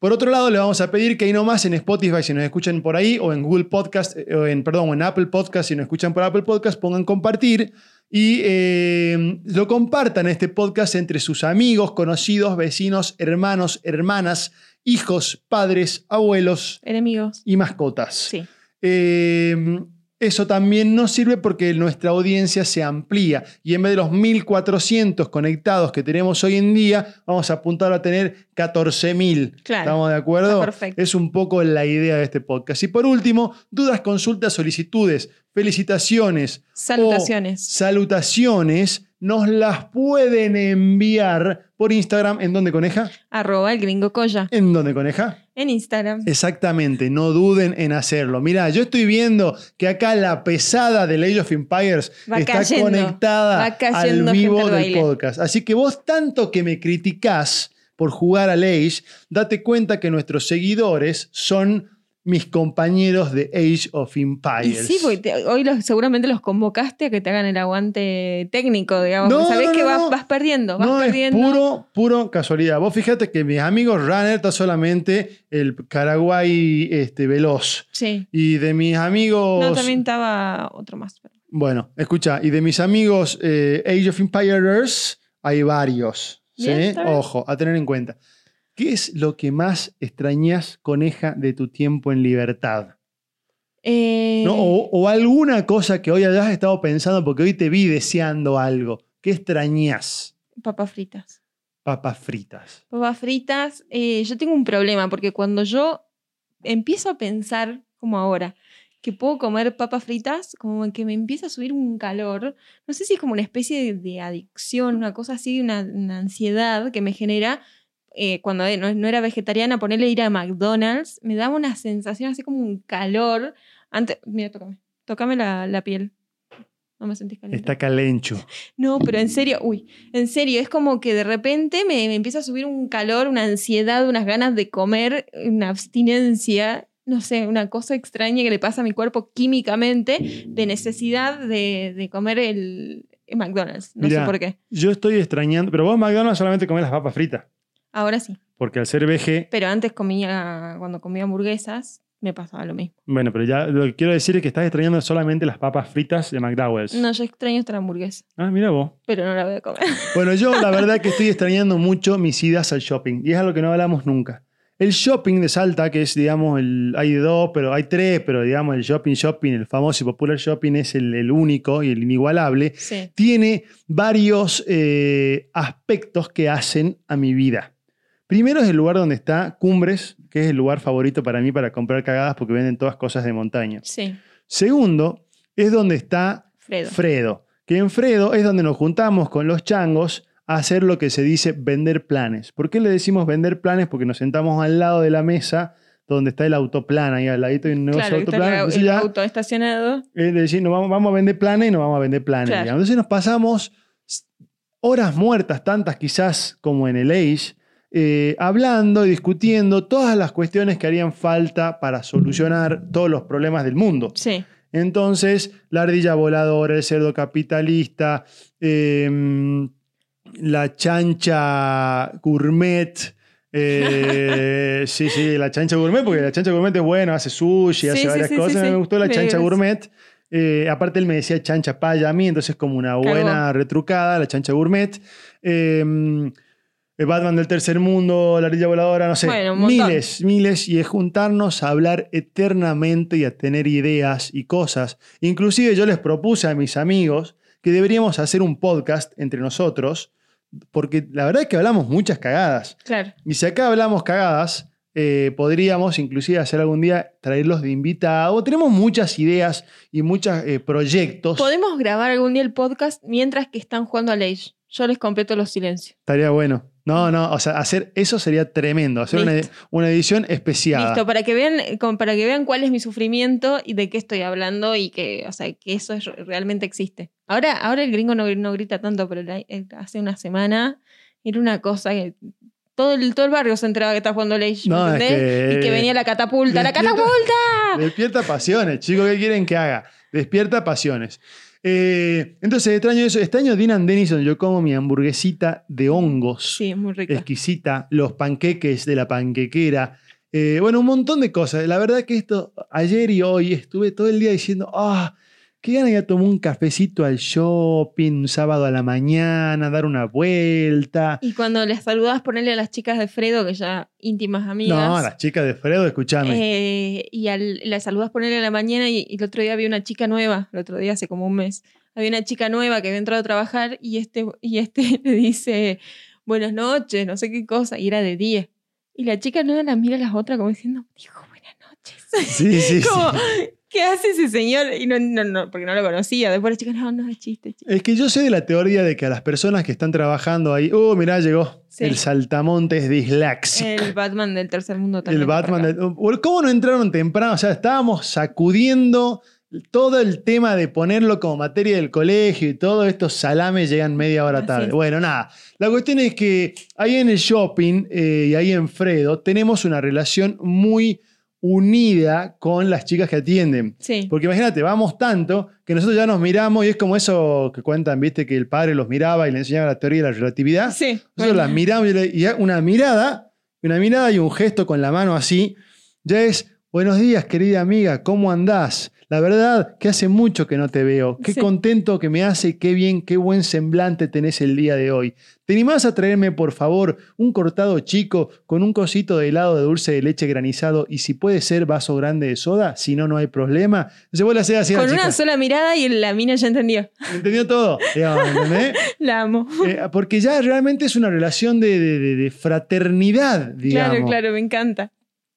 Speaker 1: Por otro lado, le vamos a pedir que ahí nomás en Spotify, si nos escuchan por ahí, o en Google Podcast, eh, o en, perdón, o en Apple Podcast, si nos escuchan por Apple Podcast, pongan compartir y eh, lo compartan este podcast entre sus amigos, conocidos, vecinos, hermanos, hermanas, hijos, padres, abuelos
Speaker 2: Enemigos.
Speaker 1: y mascotas.
Speaker 2: Sí.
Speaker 1: Eh, eso también nos sirve porque nuestra audiencia se amplía y en vez de los 1400 conectados que tenemos hoy en día, vamos a apuntar a tener 14000.
Speaker 2: Claro.
Speaker 1: ¿Estamos de acuerdo?
Speaker 2: Perfecto.
Speaker 1: Es un poco la idea de este podcast. Y por último, dudas, consultas, solicitudes, felicitaciones.
Speaker 2: Salutaciones.
Speaker 1: o salutaciones nos las pueden enviar por Instagram. ¿En dónde, coneja?
Speaker 2: Arroba el gringo colla.
Speaker 1: ¿En dónde, coneja?
Speaker 2: En Instagram.
Speaker 1: Exactamente, no duden en hacerlo. Mira, yo estoy viendo que acá la pesada de Age of Empires
Speaker 2: Va
Speaker 1: está
Speaker 2: cayendo,
Speaker 1: conectada al vivo del
Speaker 2: baile.
Speaker 1: podcast. Así que vos tanto que me criticás por jugar al Age, date cuenta que nuestros seguidores son mis compañeros de Age of
Speaker 2: Y
Speaker 1: Empires.
Speaker 2: sí, porque te- hoy los- seguramente los convocaste a que te hagan el aguante técnico, digamos.
Speaker 1: No,
Speaker 2: sabés
Speaker 1: no,
Speaker 2: que
Speaker 1: no,
Speaker 2: vas,
Speaker 1: no.
Speaker 2: vas perdiendo, vas
Speaker 1: no,
Speaker 2: perdiendo.
Speaker 1: es puro, puro casualidad. Vos fíjate que mis amigos Runner está solamente el Paraguay este, veloz.
Speaker 2: Sí.
Speaker 1: Y de mis amigos...
Speaker 2: No, también estaba otro más. pero-
Speaker 1: Bueno, escucha, y de mis amigos eh, Age of Empires hay varios. ¿sí?
Speaker 2: Bien.
Speaker 1: Ojo, a tener en cuenta. ¿Qué es lo que más extrañas, coneja, de tu tiempo en libertad?
Speaker 2: Eh,
Speaker 1: ¿No? O, o alguna cosa que hoy hayas estado pensando, porque hoy te vi deseando algo. ¿Qué extrañas?
Speaker 2: Papas fritas.
Speaker 1: Papas fritas.
Speaker 2: Papas fritas. eh, yo tengo un problema porque cuando yo empiezo a pensar, como ahora, que puedo comer papas fritas, como que me empieza a subir un calor. No sé si es como una especie de, de adicción, una cosa así, una, una ansiedad que me genera. Eh, cuando no, no era vegetariana, ponerle ir a McDonald's, me daba una sensación así como un calor. Antes, mira, tócame. Tócame la, la piel. No me sentís caliente.
Speaker 1: Está calencho.
Speaker 2: No, pero en serio, uy, en serio, es como que de repente me, me empieza a subir un calor, una ansiedad, unas ganas de comer, una abstinencia, no sé, una cosa extraña que le pasa a mi cuerpo químicamente de necesidad de, de comer el, el McDonald's. No
Speaker 1: Mirá.
Speaker 2: sé por qué.
Speaker 1: Yo estoy extrañando, pero vos McDonald's solamente comés las papas fritas,
Speaker 2: Ahora sí.
Speaker 1: porque al ser veje,
Speaker 2: Pero antes comía, cuando comía hamburguesas, me pasaba lo mismo.
Speaker 1: bueno, pero ya lo que quiero decir es que estás extrañando solamente las papas fritas de McDowell's.
Speaker 2: No, yo extraño esta hamburguesa,
Speaker 1: Ah, mira vos.
Speaker 2: pero no la voy a comer.
Speaker 1: Bueno, yo la verdad que estoy extrañando mucho mis idas al shopping y es algo que no hablamos nunca. El shopping de Salta, que es, digamos, el, hay dos, pero hay tres, pero digamos, el shopping shopping, el famoso y popular shopping es el, el único y el inigualable,
Speaker 2: Sí.
Speaker 1: tiene varios eh, aspectos que hacen a mi vida. Primero es el lugar donde está Cumbres, que es el lugar favorito para mí para comprar cagadas porque venden todas cosas de montaña.
Speaker 2: Sí.
Speaker 1: Segundo es donde está
Speaker 2: Fredo.
Speaker 1: Fredo, que en Fredo es donde nos juntamos con los changos a hacer lo que se dice vender planes. ¿Por qué le decimos vender planes? Porque nos sentamos al lado de la mesa donde está el autoplan, ahí al ladito hay un negocio
Speaker 2: Claro, está
Speaker 1: autoplan.
Speaker 2: el,
Speaker 1: Entonces
Speaker 2: el
Speaker 1: ya
Speaker 2: auto estacionado.
Speaker 1: es decir, nos vamos, vamos a vender planes y nos vamos a vender planes.
Speaker 2: Claro.
Speaker 1: Entonces nos pasamos horas muertas, tantas quizás como en el Age, eh, hablando y discutiendo todas las cuestiones que harían falta para solucionar todos los problemas del mundo.
Speaker 2: Sí.
Speaker 1: Entonces, la ardilla voladora, el cerdo capitalista, em, la chancha gourmet. eh, sí, sí, la chancha gourmet, porque la chancha gourmet es bueno, hace sushi,
Speaker 2: Sí,
Speaker 1: hace varias
Speaker 2: sí,
Speaker 1: cosas.
Speaker 2: sí, sí.
Speaker 1: Me gustó la chancha gourmet. Eh, aparte, él me decía chancha paya a mí, entonces, como una buena retrucada, la chancha gourmet. El Batman del tercer mundo, la ardilla voladora, no sé.
Speaker 2: Bueno,
Speaker 1: miles, miles. Y es juntarnos a hablar eternamente y a tener ideas y cosas. Inclusive yo les propuse a mis amigos que deberíamos hacer un podcast entre nosotros, porque la verdad es que hablamos muchas cagadas.
Speaker 2: Claro.
Speaker 1: Y si acá hablamos cagadas, eh, podríamos inclusive hacer algún día traerlos de invitado. Tenemos muchas ideas y muchos eh, proyectos.
Speaker 2: Podemos grabar algún día el podcast mientras que están jugando a Age. Yo les completo los silencios.
Speaker 1: Estaría bueno. No, no, o sea, hacer eso sería tremendo. Hacer una, una edición especial.
Speaker 2: Listo, para que vean, como para que vean cuál es mi sufrimiento y de qué estoy hablando y que, o sea, que eso es- realmente existe. Ahora, ahora el gringo no, no grita tanto, pero la- hace una semana era una cosa que todo el, todo el barrio se enteraba que estaba jugando Age, ¿me
Speaker 1: No, es que-
Speaker 2: Y que venía la catapulta, ¡la catapulta!
Speaker 1: Despierta pasiones, chicos, ¿qué quieren que haga? Despierta pasiones. Eh, entonces, extraño eso. Extraño Dean and Denison. Yo como mi hamburguesita de hongos.
Speaker 2: Sí, es muy rico.
Speaker 1: exquisita, los panqueques de la panquequera. Eh, bueno, un montón de cosas. La verdad que esto, ayer y hoy estuve todo el día diciendo, ah, qué ganas de tomar un cafecito al shopping, un sábado a la mañana, dar una vuelta.
Speaker 2: Y cuando les saludabas, ponerle a las chicas de Fredo, que ya íntimas amigas.
Speaker 1: No, las chicas de Fredo, escúchame.
Speaker 2: eh, y al, las saludas ponerle a la mañana y, y el otro día había una chica nueva, el otro día hace como un mes, había una chica nueva que había entrado a trabajar y este, y este le dice buenas noches, no sé qué cosa, y era de 10. Y la chica nueva la mira a las otras como diciendo, dijo buenas noches.
Speaker 1: Sí, sí, sí.
Speaker 2: ¿Qué hace ese señor? Y no, no, no, porque no lo conocía. Después la chica, no, no, es chiste, chiste.
Speaker 1: Es que yo sé de la teoría de que a las personas que están trabajando ahí, oh, mirá, llegó
Speaker 2: Sí.
Speaker 1: el saltamontes disléxico.
Speaker 2: El Batman del tercer mundo también.
Speaker 1: El Batman. del- ¿Cómo no entraron temprano? O sea, estábamos sacudiendo todo el tema de ponerlo como materia del colegio y todos estos salames llegan media hora tarde. Bueno, nada. La cuestión es que ahí en el shopping eh, y ahí en Fredo tenemos una relación muy unida con las chicas que atienden.
Speaker 2: Sí.
Speaker 1: Porque imagínate, vamos tanto que nosotros ya nos miramos y es como eso que cuentan, viste, que el padre los miraba y le enseñaba la teoría de la relatividad.
Speaker 2: Sí.
Speaker 1: Nosotros
Speaker 2: bueno.
Speaker 1: las miramos y le- y una mirada, una mirada y un gesto con la mano así, ya es, buenos días querida amiga, ¿cómo andás? La verdad que hace mucho que no te veo. Qué
Speaker 2: Sí.
Speaker 1: contento que me hace, qué bien, qué buen semblante tenés el día de hoy. ¿Te animás a traerme, por favor, un cortado chico con un cosito de helado de dulce de leche granizado y si puede ser vaso grande de soda? Si no, no hay problema. Hacés así a la
Speaker 2: Con una
Speaker 1: chica.
Speaker 2: sola mirada y la mina ya entendió.
Speaker 1: ¿Entendió todo?
Speaker 2: La amo.
Speaker 1: Eh, porque ya realmente es una relación de- de fraternidad, digamos.
Speaker 2: Claro, claro, me encanta.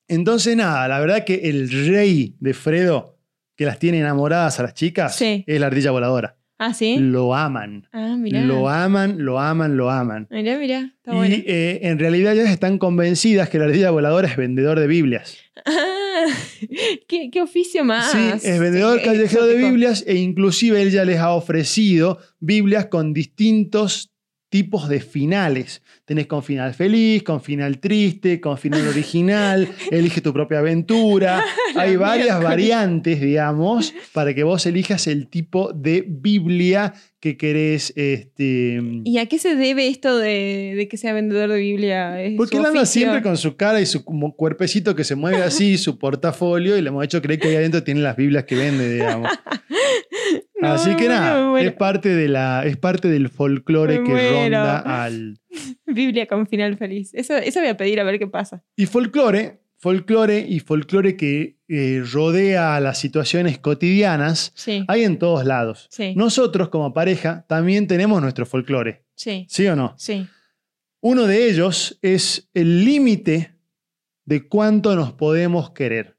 Speaker 1: Entonces, nada, la verdad que el rey de Fredo, que las tiene enamoradas a las chicas,
Speaker 2: Sí.
Speaker 1: es la ardilla voladora.
Speaker 2: Ah, sí.
Speaker 1: Lo aman.
Speaker 2: Ah, mirá.
Speaker 1: Lo aman, lo aman, lo aman.
Speaker 2: Mirá, mirá. Está
Speaker 1: y
Speaker 2: bueno.
Speaker 1: eh, en realidad ya están convencidas que la ardilla voladora es vendedor de Biblias.
Speaker 2: Ah, ¿qué, qué oficio más.
Speaker 1: sí, es vendedor callejero de. Biblias e inclusive él ya les ha ofrecido Biblias con distintos tipos de finales. Tenés con final feliz, con final triste, con final original, elige tu propia aventura. Hay varias variantes, digamos, para que vos elijas el tipo de Biblia que querés. Este,
Speaker 2: ¿Y a qué se debe esto de, de que sea vendedor de Biblia? ¿Es
Speaker 1: porque él anda siempre con su cara y su cuerpecito que se mueve así, su portafolio, y le hemos hecho creer que ahí adentro tiene las Biblias que vende, digamos.
Speaker 2: No,
Speaker 1: Así que nada, es parte, de la, es parte del folclore
Speaker 2: Me
Speaker 1: que
Speaker 2: muero.
Speaker 1: ronda al.
Speaker 2: Biblia con final feliz. Eso, eso voy a pedir a ver qué pasa.
Speaker 1: Y folclore, folclore y folclore que eh, rodea a las situaciones cotidianas,
Speaker 2: Sí.
Speaker 1: hay en todos lados.
Speaker 2: Sí.
Speaker 1: Nosotros, como pareja, también tenemos nuestro folclore,
Speaker 2: Sí.
Speaker 1: ¿sí o no?
Speaker 2: Sí.
Speaker 1: Uno de ellos es el límite de cuánto nos podemos querer.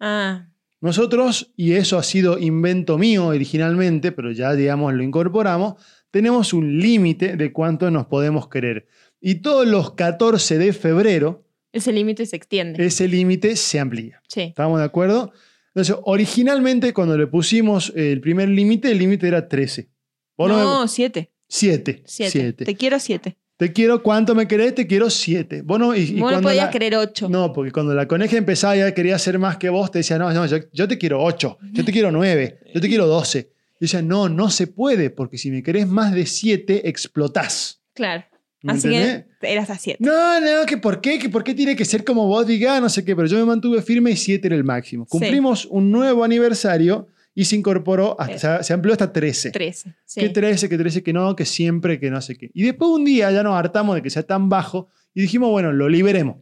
Speaker 2: Ah,
Speaker 1: Nosotros, y eso ha sido invento mío originalmente, pero ya digamos lo incorporamos, tenemos un límite de cuánto nos podemos querer. Y todos los 14 de febrero,
Speaker 2: ese límite se extiende.
Speaker 1: ese límite se amplía.
Speaker 2: Sí.
Speaker 1: ¿Estamos de acuerdo? Entonces, originalmente cuando le pusimos el primer límite, el límite era 13. Vos no me-
Speaker 2: No, siete.
Speaker 1: 7.
Speaker 2: Siete.
Speaker 1: 7.
Speaker 2: Te quiero siete.
Speaker 1: Te quiero, ¿cuánto me querés? Te quiero 7. Vos no, y, y
Speaker 2: Vos no
Speaker 1: cuando
Speaker 2: podías
Speaker 1: la-
Speaker 2: querer ocho.
Speaker 1: No, porque cuando la coneja empezaba ya quería ser más que vos, te decía, no, no, yo, yo te quiero 8, yo te quiero 9, yo te quiero 12. Yo decía, no, no se puede, porque si me querés más de 7, explotás.
Speaker 2: Claro.
Speaker 1: ¿Me
Speaker 2: Así
Speaker 1: entendés?
Speaker 2: que eras a siete.
Speaker 1: No, no, que por qué, que por qué tiene que ser como vos digas, no sé qué, pero yo me mantuve firme y 7 era el máximo. Cumplimos un nuevo aniversario y se incorporó, hasta, se, se amplió hasta 13.
Speaker 2: Trece. Sí.
Speaker 1: Que 13, que 13, que no, que siempre, que no sé qué. Y después un día ya nos hartamos de que sea tan bajo y dijimos, bueno, lo liberemos.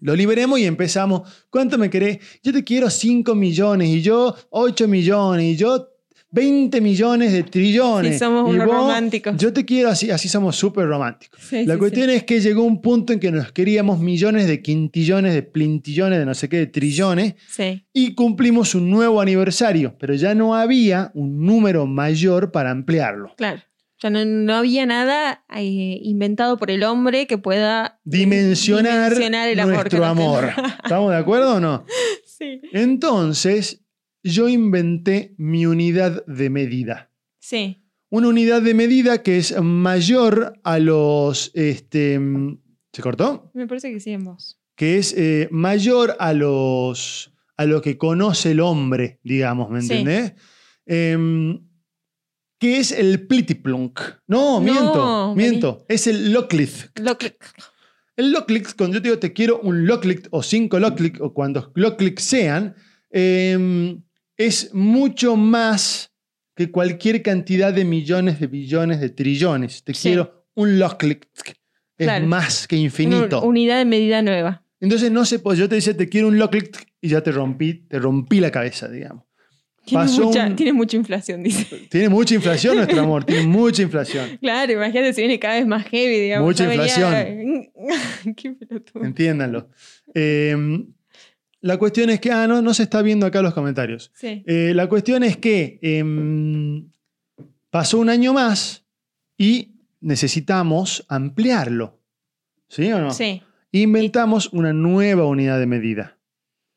Speaker 1: Lo liberemos y empezamos. ¿Cuánto me querés? Yo te quiero 5 millones y yo 8 millones y yo 20 millones de trillones.
Speaker 2: Sí, somos
Speaker 1: y
Speaker 2: unos
Speaker 1: vos,
Speaker 2: románticos.
Speaker 1: Yo te quiero así, así somos súper románticos.
Speaker 2: Sí,
Speaker 1: La
Speaker 2: sí,
Speaker 1: cuestión
Speaker 2: sí.
Speaker 1: es que llegó un punto en que nos queríamos millones de quintillones, de plintillones, de no sé qué, de trillones,
Speaker 2: Sí.
Speaker 1: y cumplimos un nuevo aniversario, pero ya no había un número mayor para ampliarlo.
Speaker 2: Claro. Ya no, no había nada eh, inventado por el hombre que pueda
Speaker 1: Dimensionar,
Speaker 2: dimensionar el amor
Speaker 1: nuestro amor. ¿Estamos de acuerdo o no?
Speaker 2: Sí.
Speaker 1: Entonces, yo inventé mi unidad de medida.
Speaker 2: Sí.
Speaker 1: Una unidad de medida que es mayor a los... Este, ¿Se cortó?
Speaker 2: Me parece que sí en vos.
Speaker 1: Que es eh, mayor a los... a lo que conoce el hombre, digamos, ¿me
Speaker 2: Sí.
Speaker 1: entendés? Em, que es el plitiplunk. No, miento,
Speaker 2: No,
Speaker 1: miento. Es el locklick. El locklick, cuando yo te digo te quiero un locklick o cinco locklick o cuantos locklick sean, eh, es mucho más que cualquier cantidad de millones, de billones, de trillones. Te
Speaker 2: Sí.
Speaker 1: quiero un locklick. Es
Speaker 2: Claro.
Speaker 1: más que infinito.
Speaker 2: una unidad de medida nueva.
Speaker 1: Entonces no sé, pues yo te decía te quiero un locklick y ya te rompí, te rompí la cabeza, digamos.
Speaker 2: Tiene
Speaker 1: Pasó
Speaker 2: mucha,
Speaker 1: un-
Speaker 2: tiene mucha inflación, dice.
Speaker 1: Tiene mucha inflación nuestro amor, tiene mucha inflación.
Speaker 2: Claro, imagínate si viene cada vez más heavy, digamos.
Speaker 1: Mucha
Speaker 2: venía-
Speaker 1: inflación.
Speaker 2: Qué pelotudo.
Speaker 1: Entiéndanlo. Eh, la cuestión es que, ah, no, no se está viendo acá los comentarios.
Speaker 2: Sí.
Speaker 1: Eh, la cuestión es que em, pasó un año más y necesitamos ampliarlo. ¿Sí o no?
Speaker 2: Sí.
Speaker 1: Inventamos una nueva unidad de medida.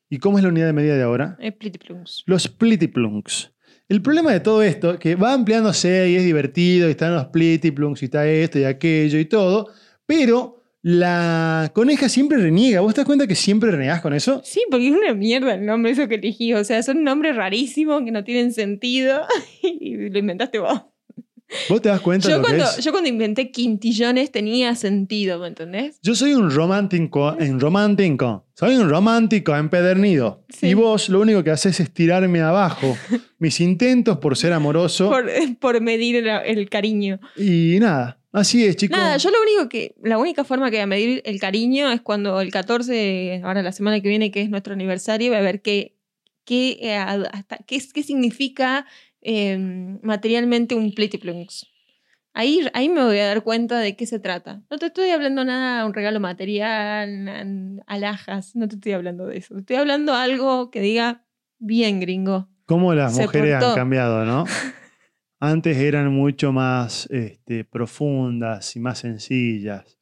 Speaker 1: ¿Y cómo es la unidad de medida de ahora?
Speaker 2: Es plitiplums.
Speaker 1: Los plitiplunks. El problema de todo esto es que va ampliándose y es divertido, y están los plitiplunks, y está esto y aquello y todo, pero la coneja siempre reniega. ¿Vos te das cuenta que siempre renegás con eso?
Speaker 2: Sí, porque es una mierda el nombre eso que elegí. O sea, son nombres rarísimos que no tienen sentido y lo inventaste vos.
Speaker 1: ¿Vos te das cuenta de
Speaker 2: Yo
Speaker 1: lo que
Speaker 2: cuando,
Speaker 1: es?
Speaker 2: yo cuando inventé quintillones tenía sentido, ¿me entendés?
Speaker 1: Yo soy un romántico, en romántico, soy un romántico empedernido.
Speaker 2: Sí.
Speaker 1: Y vos lo único que haces es tirarme abajo mis intentos por ser amoroso.
Speaker 2: Por, por medir el, el cariño.
Speaker 1: Y nada, así es, chicos.
Speaker 2: Nada, yo lo único que, la única forma que voy a medir el cariño es cuando el 14, ahora la semana que viene, que es nuestro aniversario, voy a ver qué, qué, eh, hasta, qué, qué significa eh, materialmente un plitiplunks. Ahí, ahí me voy a dar cuenta de qué se trata. No te estoy hablando nada, un regalo material, alhajas, no te estoy hablando de eso. Te estoy hablando algo que diga, bien gringo.
Speaker 1: Cómo las
Speaker 2: Se
Speaker 1: mujeres han
Speaker 2: portó.
Speaker 1: cambiado, ¿no? Antes eran mucho más este, profundas y más sencillas.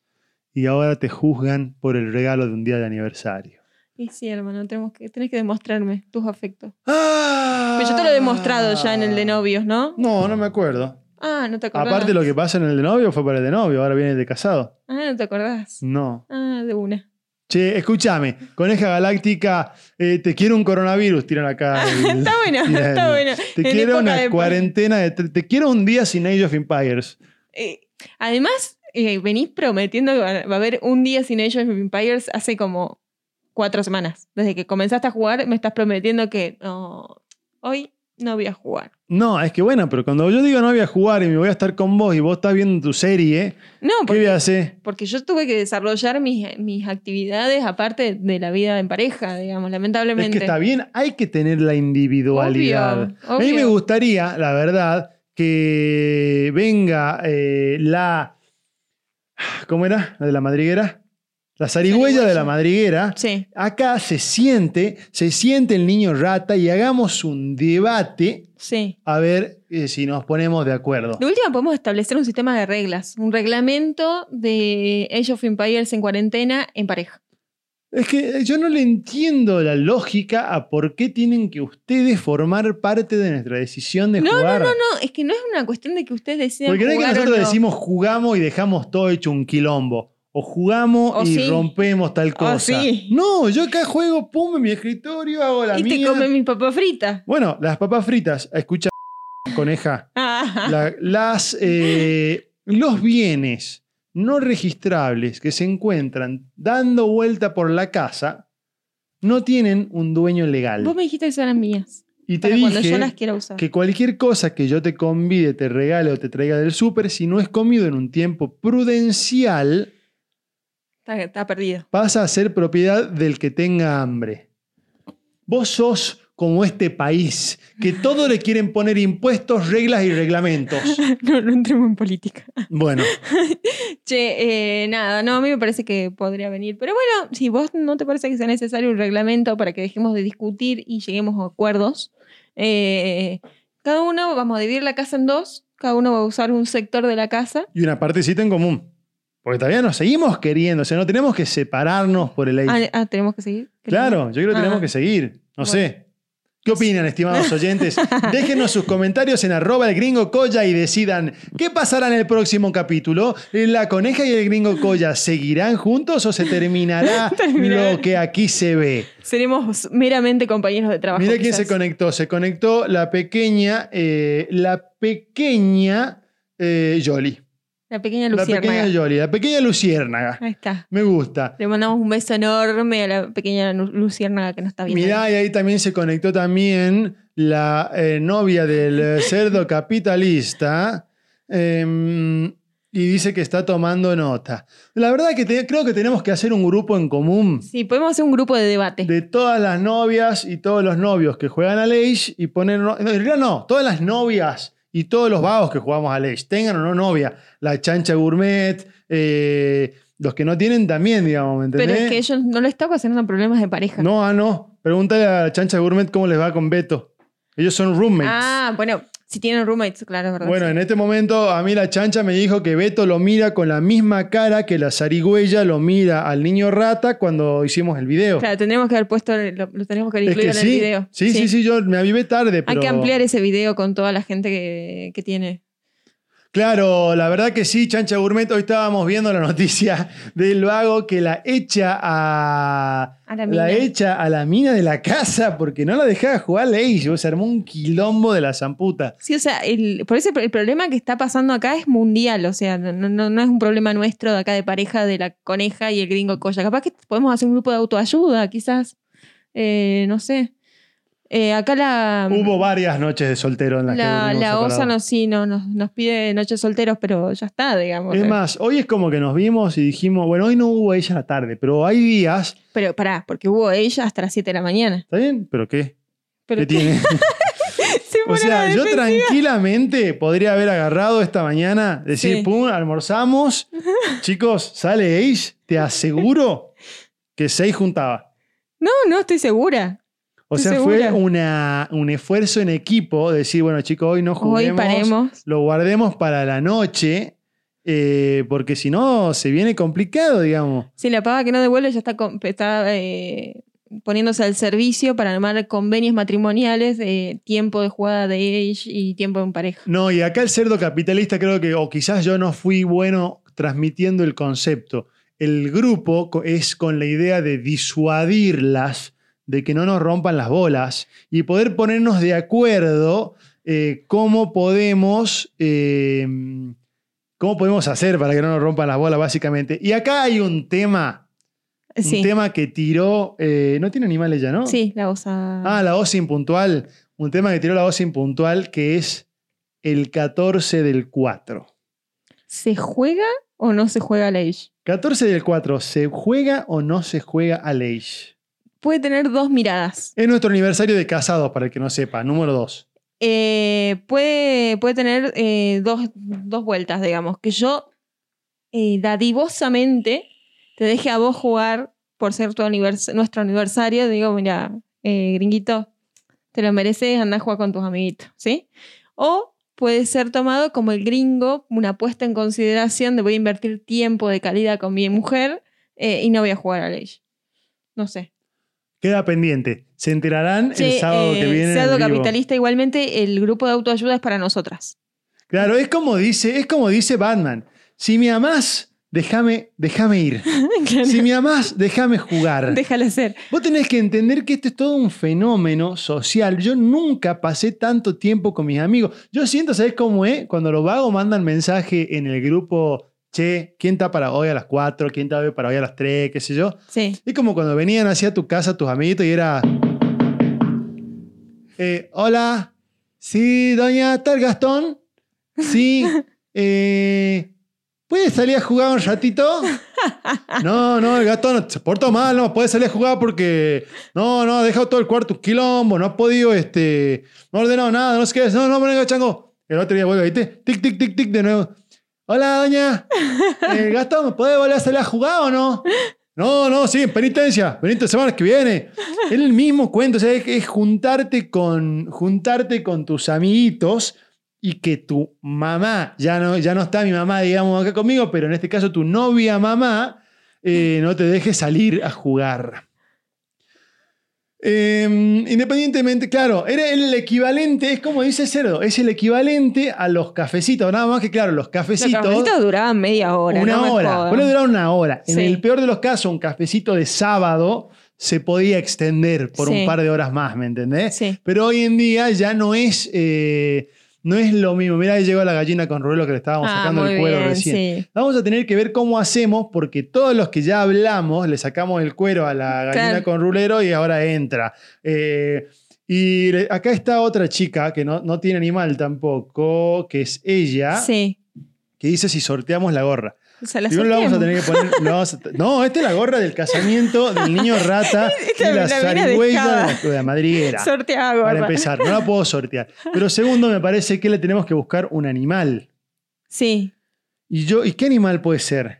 Speaker 1: Y ahora te juzgan por el regalo de un día de aniversario.
Speaker 2: Y sí, hermano, tenemos que, tenés que demostrarme tus afectos.
Speaker 1: ¡Ah!
Speaker 2: Pero yo te lo he demostrado ya en el de novios, ¿no?
Speaker 1: No, no me acuerdo.
Speaker 2: Ah, no te acordás.
Speaker 1: Aparte lo que pasa en el de novio fue para el de novio, ahora viene el de casado.
Speaker 2: Ah, no te acordás.
Speaker 1: No.
Speaker 2: Ah, de una.
Speaker 1: Che, escúchame, Coneja Galáctica, eh, te quiero un coronavirus, tiran acá. el-
Speaker 2: Está bueno, está
Speaker 1: el-
Speaker 2: bueno.
Speaker 1: Te
Speaker 2: En
Speaker 1: quiero una
Speaker 2: de-
Speaker 1: cuarentena de... tre- Te quiero un día sin Age of Empires.
Speaker 2: Eh, además, eh, venís prometiendo que va a haber un día sin Age of Empires hace como cuatro semanas. Desde que comenzaste a jugar, me estás prometiendo que no, hoy no voy a jugar.
Speaker 1: No, es que bueno, pero cuando yo digo no voy a jugar y me voy a estar con vos y vos estás viendo tu serie,
Speaker 2: No,
Speaker 1: ¿qué
Speaker 2: porque,
Speaker 1: voy a hacer?
Speaker 2: porque yo tuve que desarrollar mis, mis actividades aparte de la vida en pareja, digamos,
Speaker 1: Es
Speaker 2: lamentablemente.
Speaker 1: que está bien, hay que tener la individualidad.
Speaker 2: Obvio,
Speaker 1: A mí me gustaría, la verdad, que venga eh, la... ¿Cómo era? ¿La de la madriguera? La zarigüeya de la madriguera.
Speaker 2: Sí.
Speaker 1: Acá se siente, se siente el niño rata y hagamos un debate
Speaker 2: Sí.
Speaker 1: a ver eh, si nos ponemos de acuerdo.
Speaker 2: De última podemos establecer un sistema de reglas, un reglamento de Age of Empires en cuarentena en pareja.
Speaker 1: Es que yo no le entiendo la lógica a por qué tienen que ustedes formar parte de nuestra decisión de
Speaker 2: No, no,
Speaker 1: jugar.
Speaker 2: no, no, es que no es una cuestión de que ustedes decidan
Speaker 1: Porque no es que
Speaker 2: jugar
Speaker 1: nosotros
Speaker 2: no.
Speaker 1: decimos jugamos y dejamos todo hecho un quilombo. O jugamos y
Speaker 2: sí.
Speaker 1: rompemos tal cosa.
Speaker 2: sí.
Speaker 1: No, yo acá juego, pum, en mi escritorio, hago la
Speaker 2: y te
Speaker 1: mía.
Speaker 2: comen mis papas fritas.
Speaker 1: Bueno, las papas fritas, escucha, coneja.
Speaker 2: Ah,
Speaker 1: La- las, eh, los bienes no registrables que se encuentran dando vuelta por la casa no tienen un dueño legal.
Speaker 2: Vos me dijiste que eran mías.
Speaker 1: Y te
Speaker 2: Para cuando yo
Speaker 1: dije
Speaker 2: las usar.
Speaker 1: que cualquier cosa que yo te convide, te regale o te traiga del súper, si no es comido en un tiempo prudencial,
Speaker 2: Está, está perdido.
Speaker 1: pasa a ser propiedad del que tenga hambre. Vos sos como este país, que todo le quieren poner impuestos, reglas y reglamentos.
Speaker 2: No, no entremos en política.
Speaker 1: Bueno,
Speaker 2: Che, eh, nada, no, a mí me parece que podría venir. Pero bueno, si vos no te parece que sea necesario un reglamento para que dejemos de discutir y lleguemos a acuerdos, eh, cada uno vamos a dividir la casa en dos, cada uno va a usar un sector de la casa.
Speaker 1: y una partecita en común. Porque todavía nos seguimos queriendo, o sea, no tenemos que separarnos por el
Speaker 2: Ah,
Speaker 1: age.
Speaker 2: ah, tenemos que seguir.
Speaker 1: Claro, yo creo que
Speaker 2: Ah.
Speaker 1: tenemos que seguir. No
Speaker 2: Bueno.
Speaker 1: sé. ¿Qué opinan, estimados oyentes? Déjenos sus comentarios en arroba el gringo colla y decidan qué pasará en el próximo capítulo. ¿La coneja y el gringo colla seguirán juntos o se terminará lo que aquí se ve?
Speaker 2: Seremos meramente compañeros de trabajo.
Speaker 1: Mira quién se conectó. Se conectó la pequeña, eh, la pequeña eh, Yoli.
Speaker 2: La pequeña
Speaker 1: La
Speaker 2: Luciérnaga.
Speaker 1: pequeña Yoli, la pequeña Luciérnaga.
Speaker 2: Ahí está.
Speaker 1: Me gusta.
Speaker 2: Le mandamos un beso enorme a la pequeña Lu- Luciérnaga que nos está viendo.
Speaker 1: Mirá, y ahí también se conectó también la eh, novia del eh, cerdo capitalista. em, y dice que está tomando nota. La verdad que te- creo que tenemos que hacer un grupo en común
Speaker 2: Sí, podemos hacer un grupo de debate.
Speaker 1: de todas las novias y todos los novios que juegan a Age y poner. no, En realidad no, todas las novias y todos los vagos que jugamos a Age, tengan o no novia. La chancha gourmet, eh, los que no tienen también, digamos, ¿me entendés?
Speaker 2: Pero es que ellos no les está ocasionando problemas de pareja.
Speaker 1: No, ah, no. Pregúntale a la chancha gourmet cómo les va con Beto. Ellos son roommates.
Speaker 2: Ah, bueno, si tienen roommates, claro, verdad.
Speaker 1: bueno,
Speaker 2: sí.
Speaker 1: en este momento a mí la chancha me dijo que Beto lo mira con la misma cara que la zarigüeya lo mira al niño rata cuando hicimos el video.
Speaker 2: Claro, tendríamos que haber puesto, lo, lo tenemos que haber
Speaker 1: es
Speaker 2: incluido
Speaker 1: que
Speaker 2: en
Speaker 1: sí,
Speaker 2: el video.
Speaker 1: sí, sí, sí, yo me avivé tarde, pero...
Speaker 2: Hay que ampliar ese video con toda la gente que, que tiene.
Speaker 1: Claro, la verdad que sí, Chancha Gourmet. Hoy estábamos viendo la noticia del vago que la echa a.
Speaker 2: A la mina.
Speaker 1: echa a la mina de la casa porque no la dejaba jugar Age. Se armó un quilombo de la zamputa.
Speaker 2: Sí, o sea, el, por eso el problema que está pasando acá es mundial, o sea, no, no, no es un problema nuestro de acá de pareja de la coneja y el gringo colla. Capaz que podemos hacer un grupo de autoayuda, quizás. Eh, no sé. Eh, acá la,
Speaker 1: Hubo varias noches de soltero en las
Speaker 2: la,
Speaker 1: que
Speaker 2: la OSA nos, sí, no, nos, nos pide noches solteros, pero ya está, digamos.
Speaker 1: Es más, hoy es como que nos vimos y dijimos, bueno, hoy no hubo ella a la tarde, pero hay días.
Speaker 2: Pero pará, porque hubo ella hasta las 7 de la mañana.
Speaker 1: ¿Está bien? ¿Pero qué?
Speaker 2: Pero
Speaker 1: ¿Qué tiene?
Speaker 2: Se
Speaker 1: O sea, yo tranquilamente podría haber agarrado esta mañana, decir,
Speaker 2: Sí.
Speaker 1: pum, almorzamos. Chicos, sale Age, te aseguro que seis juntaba.
Speaker 2: No, no estoy segura.
Speaker 1: O sea, fue una, un esfuerzo en equipo, decir, bueno, chicos, hoy no
Speaker 2: Hoy
Speaker 1: juguemos,
Speaker 2: paremos.
Speaker 1: lo guardemos para la noche, eh, porque si no, se viene complicado, digamos.
Speaker 2: Sí, la paga que no devuelve ya está, está eh, poniéndose al servicio para armar convenios matrimoniales de tiempo de jugada de age y tiempo en pareja.
Speaker 1: No, y acá el cerdo capitalista creo que, o quizás yo no fui bueno transmitiendo el concepto. El grupo es con la idea de disuadirlas, de que no nos rompan las bolas y poder ponernos de acuerdo eh, cómo podemos... eh, ¿Cómo podemos hacer para que no nos rompan las bolas, básicamente? Y acá hay un tema,
Speaker 2: Sí,
Speaker 1: un tema que tiró... eh, no tiene animales ya, ¿no?
Speaker 2: sí, la osa.
Speaker 1: Ah, la voz impuntual. Un tema que tiró la voz impuntual que es el 14 del 4.
Speaker 2: ¿Se juega o no se juega la age?
Speaker 1: 14 del 4, ¿se juega o no se juega a Age?
Speaker 2: Puede tener dos miradas.
Speaker 1: Es nuestro aniversario de casados, para el que no sepa, número 2.
Speaker 2: Eh, puede, puede tener eh, dos, dos vueltas, digamos. Que yo eh, dadivosamente te deje a vos jugar por ser tu anivers- nuestro aniversario. Digo, mira, gringuito, te lo mereces, anda a jugar con tus amiguitos, ¿sí? O puede ser tomado como el gringo, una puesta en consideración de voy a invertir tiempo de calidad con mi mujer eh, y no voy a jugar a ley. No sé.
Speaker 1: Queda pendiente. Se enterarán el sábado que
Speaker 2: eh,
Speaker 1: viene. vivo.
Speaker 2: capitalista, igualmente, el grupo de autoayuda es para nosotras.
Speaker 1: Claro, es como dice, es como dice Batman. Si me amás, déjame, déjame ir. Si me amás, déjame jugar.
Speaker 2: Déjalo ser.
Speaker 1: Vos tenés que entender que esto es todo un fenómeno social. Yo nunca pasé tanto tiempo con mis amigos. Yo siento, ¿sabés cómo es? Cuando los vagos mandan mensaje en el grupo, che, ¿quién está para hoy a las 4? ¿Quién está para hoy a las 3? ¿Qué sé yo?
Speaker 2: Sí.
Speaker 1: Es como cuando venían hacia tu casa tus amiguitos y era... eh, Hola, sí, doña tal Gastón. Sí, eh, ¿puede salir a jugar un ratito? No, no, el Gastón se portó mal, no puede salir a jugar porque no, no, ha dejado todo el cuarto un quilombo, no ha podido, este, no ha ordenado nada, no sé qué, no, no, venga, chango. El otro día vuelve, ¿viste? Tic, tic, tic, tic, de nuevo. Hola, doña. Eh, Gastón, ¿me puede volver a salir a jugar o no? No, no, sí, en penitencia. Penitencia semana que viene. Es el mismo cuento. O sea, es, es juntarte, con, juntarte con tus amiguitos y que tu mamá, ya no, ya no está mi mamá, digamos, acá conmigo, pero en este caso tu novia mamá, eh, no te deje salir a jugar. Eh, independientemente, claro, era el equivalente, es como dice Cerdo, es el equivalente a los cafecitos. Nada más que, claro, los
Speaker 2: Los
Speaker 1: cafecitos.
Speaker 2: cafecitos duraban media hora.
Speaker 1: una
Speaker 2: no
Speaker 1: hora. Puede durar una hora. En el peor de los casos, un cafecito de sábado se podía extender por
Speaker 2: Sí.
Speaker 1: un par de horas más, ¿me entendés?
Speaker 2: Sí.
Speaker 1: Pero hoy en día ya no es, eh, no es lo mismo. Mirá, ahí llegó la gallina con ruelo que le estábamos
Speaker 2: Ah,
Speaker 1: sacando el cuero
Speaker 2: bien,
Speaker 1: recién.
Speaker 2: sí.
Speaker 1: Vamos a tener que ver cómo hacemos, porque todos los que ya hablamos le sacamos el cuero a la gallina
Speaker 2: Claro.
Speaker 1: con rulero y ahora entra. Eh, y acá está otra chica que no, no tiene animal tampoco, que es ella,
Speaker 2: Sí.
Speaker 1: que dice si sorteamos la gorra.
Speaker 2: O sea, la
Speaker 1: Primero lo vamos a tener que poner. a- no, esta es la gorra del casamiento del niño rata y la zarigüeya de la, de la madriguera.
Speaker 2: Sorteada,
Speaker 1: Para empezar, no la puedo sortear. Pero segundo, me parece que le tenemos que buscar un animal.
Speaker 2: Sí.
Speaker 1: ¿Y yo, ¿y qué animal puede ser?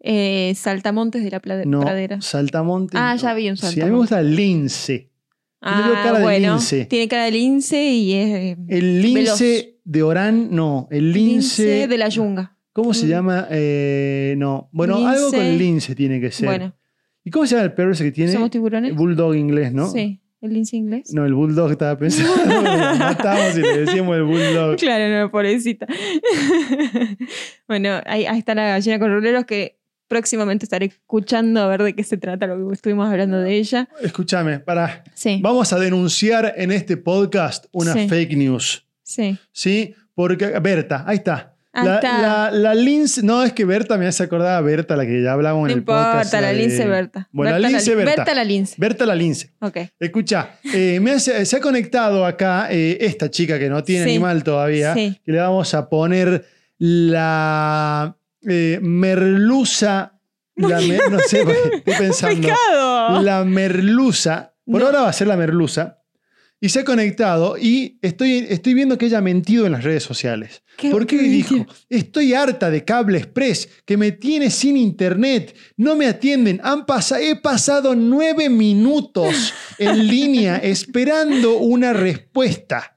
Speaker 2: Eh, saltamontes de la plade-
Speaker 1: No,
Speaker 2: pradera.
Speaker 1: saltamonte.
Speaker 2: Ah,
Speaker 1: no.
Speaker 2: ya vi un
Speaker 1: Sí, a mí me gusta el lince. Tiene
Speaker 2: Ah,
Speaker 1: cara de lince.
Speaker 2: Tiene cara de lince y es. eh,
Speaker 1: El lince de Orán, no. El lince.
Speaker 2: de la yunga.
Speaker 1: ¿Cómo se
Speaker 2: Mm.
Speaker 1: llama? Eh, no. Bueno, algo con
Speaker 2: Lince.
Speaker 1: lince tiene que ser.
Speaker 2: Bueno,
Speaker 1: ¿Y cómo se llama el perro ese que tiene?
Speaker 2: ¿somos tiburones?
Speaker 1: Bulldog inglés, ¿no?
Speaker 2: Sí, el lince inglés.
Speaker 1: No, el bulldog estaba pensando. Lo matamos y le decíamos el bulldog.
Speaker 2: Claro, no, pobrecita. bueno, ahí, ahí está la gallina con ruleros que próximamente estaré escuchando a ver de qué se trata lo que estuvimos hablando de ella.
Speaker 1: Escúchame, para.
Speaker 2: Sí,
Speaker 1: Vamos a denunciar en este podcast una
Speaker 2: Sí.
Speaker 1: fake news.
Speaker 2: sí.
Speaker 1: ¿Sí? Porque. Berta, ahí está. La,
Speaker 2: está.
Speaker 1: La, la lince. No, es que Berta me hace acordar a Berta, la que ya hablamos
Speaker 2: No
Speaker 1: en el podcast.
Speaker 2: importa, la
Speaker 1: de-
Speaker 2: lince Berta.
Speaker 1: Bueno,
Speaker 2: Berta
Speaker 1: la lince Berta.
Speaker 2: Berta la lince.
Speaker 1: Berta la lince.
Speaker 2: Ok.
Speaker 1: Escucha, eh, me hace- se ha conectado acá eh, esta chica que no tiene
Speaker 2: Sí.
Speaker 1: animal todavía,
Speaker 2: Sí.
Speaker 1: que le vamos a poner la eh, merluza. La me- no sé, estoy pensando.
Speaker 2: ¡Pescado!
Speaker 1: La merluza. Por
Speaker 2: No.
Speaker 1: ahora va a ser la merluza. Y se ha conectado y estoy, estoy viendo que ella ha mentido en las redes sociales.
Speaker 2: ¿Qué-
Speaker 1: ¿Por qué
Speaker 2: qué
Speaker 1: dijo? Estoy harta de Cable Express, que me tiene sin internet, no me atienden. Han pasa- he pasado nueve minutos en línea esperando una respuesta.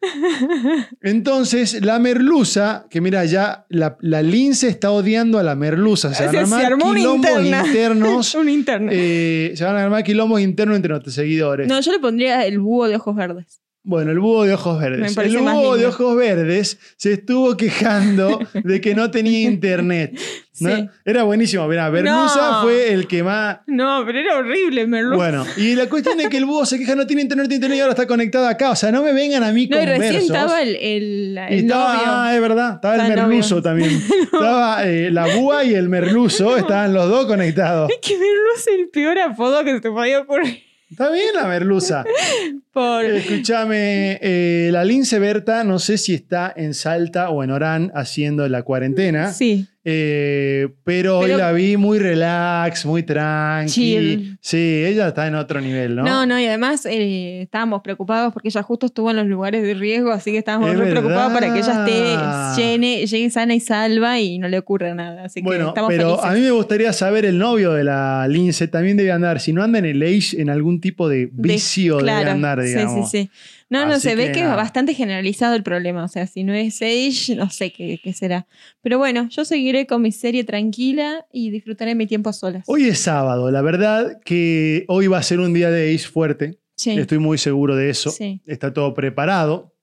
Speaker 1: Entonces, la merluza, que mira, ya la, la lince está odiando a la merluza. Se van a armar quilombos internos.
Speaker 2: Un
Speaker 1: eh, se van a armar quilombos internos entre nuestros seguidores.
Speaker 2: no, yo le pondría el búho de ojos verdes.
Speaker 1: Bueno, el búho de ojos verdes. El búho de ojos verdes se estuvo quejando de que no tenía internet. ¿no?
Speaker 2: Sí.
Speaker 1: Era buenísimo. Mira, Berlusa
Speaker 2: No.
Speaker 1: fue el que más.
Speaker 2: No, pero era horrible, Merlu.
Speaker 1: Bueno, y la cuestión es que el búho se queja, no tiene internet, no tiene internet y ahora está conectado acá. O sea, no me vengan a mí
Speaker 2: no,
Speaker 1: con
Speaker 2: recién
Speaker 1: versos.
Speaker 2: estaba el, el,
Speaker 1: Y
Speaker 2: el
Speaker 1: estaba,
Speaker 2: novio.
Speaker 1: ah, es verdad, estaba el merluzo
Speaker 2: novio.
Speaker 1: también. Estaba eh, la búa y el merluzo, estaban los dos conectados.
Speaker 2: Es que Merlu es el peor apodo que se te podía ocurrir.
Speaker 1: Está bien la merluza.
Speaker 2: Por...
Speaker 1: Escúchame, eh, la Lince Berta, no sé si está en Salta o en Orán haciendo la cuarentena,
Speaker 2: Sí.
Speaker 1: Eh, pero, hoy la vi muy relax, muy tranqui.
Speaker 2: Chill.
Speaker 1: Sí, ella está en otro nivel, ¿no?
Speaker 2: ¿no? no, y además eh, estábamos preocupados porque ella justo estuvo en los lugares de riesgo, así que estábamos
Speaker 1: Es
Speaker 2: re preocupados para que ella esté llene, llegue sana y salva y no le ocurra nada. Así que
Speaker 1: Bueno,
Speaker 2: estamos
Speaker 1: pero
Speaker 2: felices.
Speaker 1: a mí me gustaría saber el novio de la Lince también debe andar, si no anda en el age, en algún tipo de
Speaker 2: De-
Speaker 1: vicio debe andar, digamos.
Speaker 2: Sí, sí, sí. No, no, se ve
Speaker 1: que
Speaker 2: es bastante generalizado el problema. O sea, si no es Age, no sé qué, qué será. Pero bueno, yo seguiré con mi serie tranquila y disfrutaré mi tiempo a solas.
Speaker 1: Hoy es sábado, la verdad que hoy va a ser un día de Age fuerte.
Speaker 2: sí.
Speaker 1: Estoy muy seguro de eso.
Speaker 2: Sí.
Speaker 1: Está todo preparado.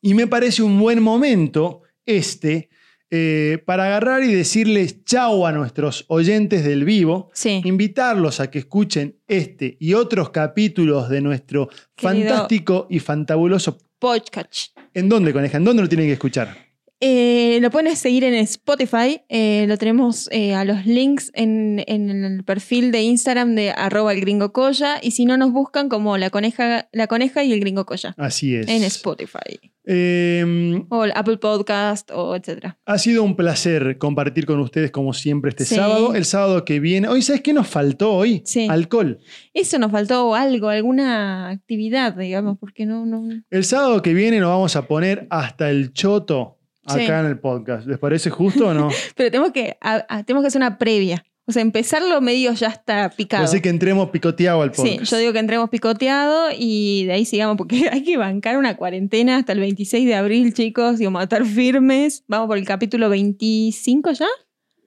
Speaker 1: Y me parece un buen momento este eh, para agarrar y decirles chau a nuestros oyentes del vivo.
Speaker 2: Sí.
Speaker 1: Invitarlos a que escuchen este y otros capítulos de nuestro
Speaker 2: Querido-
Speaker 1: fantástico y fantabuloso.
Speaker 2: Podcast.
Speaker 1: ¿En dónde, coneja? ¿En dónde lo tienen que escuchar?
Speaker 2: Eh, lo pueden seguir en Spotify. eh, lo tenemos eh, a los links en, en el perfil de Instagram de arroba el gringo colla. Y si no, nos buscan como la coneja, la coneja y el gringo colla.
Speaker 1: Así es.
Speaker 2: En Spotify.
Speaker 1: Eh,
Speaker 2: O el Apple Podcast o etcétera.
Speaker 1: ha sido un placer compartir con ustedes como siempre este
Speaker 2: Sí.
Speaker 1: sábado. El sábado que viene. Hoy, ¿sabes qué nos faltó hoy?
Speaker 2: Sí.
Speaker 1: Alcohol.
Speaker 2: Eso nos faltó algo, alguna actividad, digamos, porque no, no.
Speaker 1: El sábado que viene nos vamos a poner hasta el choto acá
Speaker 2: Sí.
Speaker 1: en el podcast. ¿Les parece justo o no?
Speaker 2: Pero tenemos que, a- a- tenemos que hacer una previa. O sea, empezarlo medio ya está picado.
Speaker 1: Así que entremos picoteado al
Speaker 2: Sí,
Speaker 1: podcast.
Speaker 2: yo digo que entremos picoteado y de ahí sigamos, porque hay que bancar una cuarentena hasta el 26 de abril, chicos, y vamos a estar firmes. Vamos por el capítulo 25 ya.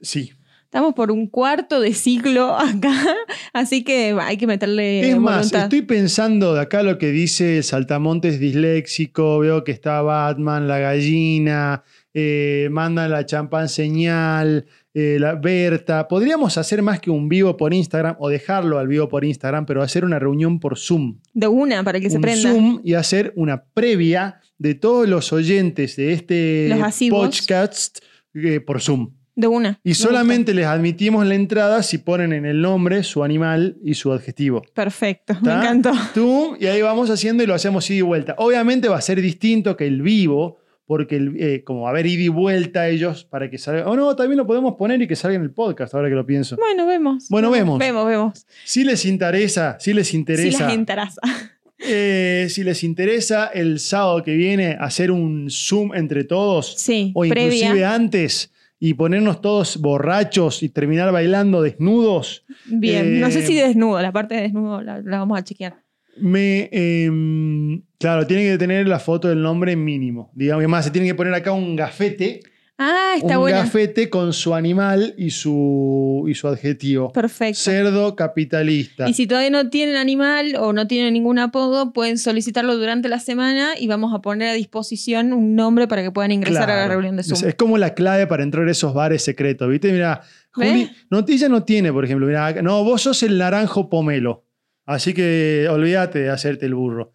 Speaker 1: Sí.
Speaker 2: Estamos por un cuarto de ciclo acá, así que hay que meterle
Speaker 1: Es más, estoy pensando de acá lo que dice el Saltamontes disléxico, veo que está Batman, la gallina, eh, mandan la champán señal, eh, la Berta. Podríamos hacer más que un vivo por Instagram o dejarlo al vivo por Instagram, pero hacer una reunión por Zoom.
Speaker 2: De una, para que se prenda.
Speaker 1: Zoom y hacer una previa de todos los oyentes de este
Speaker 2: Los
Speaker 1: podcast eh, por Zoom.
Speaker 2: De una.
Speaker 1: Y
Speaker 2: Me
Speaker 1: solamente les admitimos la entrada si ponen en el nombre su animal y su adjetivo.
Speaker 2: Perfecto, me encantó.
Speaker 1: Tú, y ahí vamos haciendo y lo hacemos ida y vuelta. Obviamente va a ser distinto que el vivo, porque el, eh, como a haber ida y vuelta ellos para que salga. O no, también lo podemos poner y que salga en el podcast, ahora que lo pienso.
Speaker 2: Bueno, vemos.
Speaker 1: Bueno, vemos.
Speaker 2: Vemos, vemos.
Speaker 1: Si les interesa, si les
Speaker 2: Si
Speaker 1: interesa,
Speaker 2: las interesa.
Speaker 1: eh, si les interesa el sábado que viene hacer un Zoom entre todos,
Speaker 2: Sí,
Speaker 1: o inclusive
Speaker 2: previa.
Speaker 1: antes, y ponernos todos borrachos y terminar bailando desnudos,
Speaker 2: Bien. no
Speaker 1: eh,
Speaker 2: sé si desnudo, la parte de desnudo la, la vamos a chequear.
Speaker 1: Me, em, claro, tiene que tener la foto del nombre mínimo. Digamos, más, se tiene que poner acá un gafete.
Speaker 2: Ah, está
Speaker 1: un gafete con su animal y su, y su adjetivo.
Speaker 2: Perfecto.
Speaker 1: Cerdo capitalista.
Speaker 2: Y si todavía no tienen animal o no tienen ningún apodo, pueden solicitarlo durante la semana y vamos a poner a disposición un nombre para que puedan ingresar a la reunión de
Speaker 1: Es,
Speaker 2: Zoom.
Speaker 1: es como la clave para entrar a esos bares secretos, ¿viste? Mira. Juli, Notilla no tiene, por ejemplo. Mira, no, vos sos el naranjo pomelo. Así que olvídate de hacerte el burro.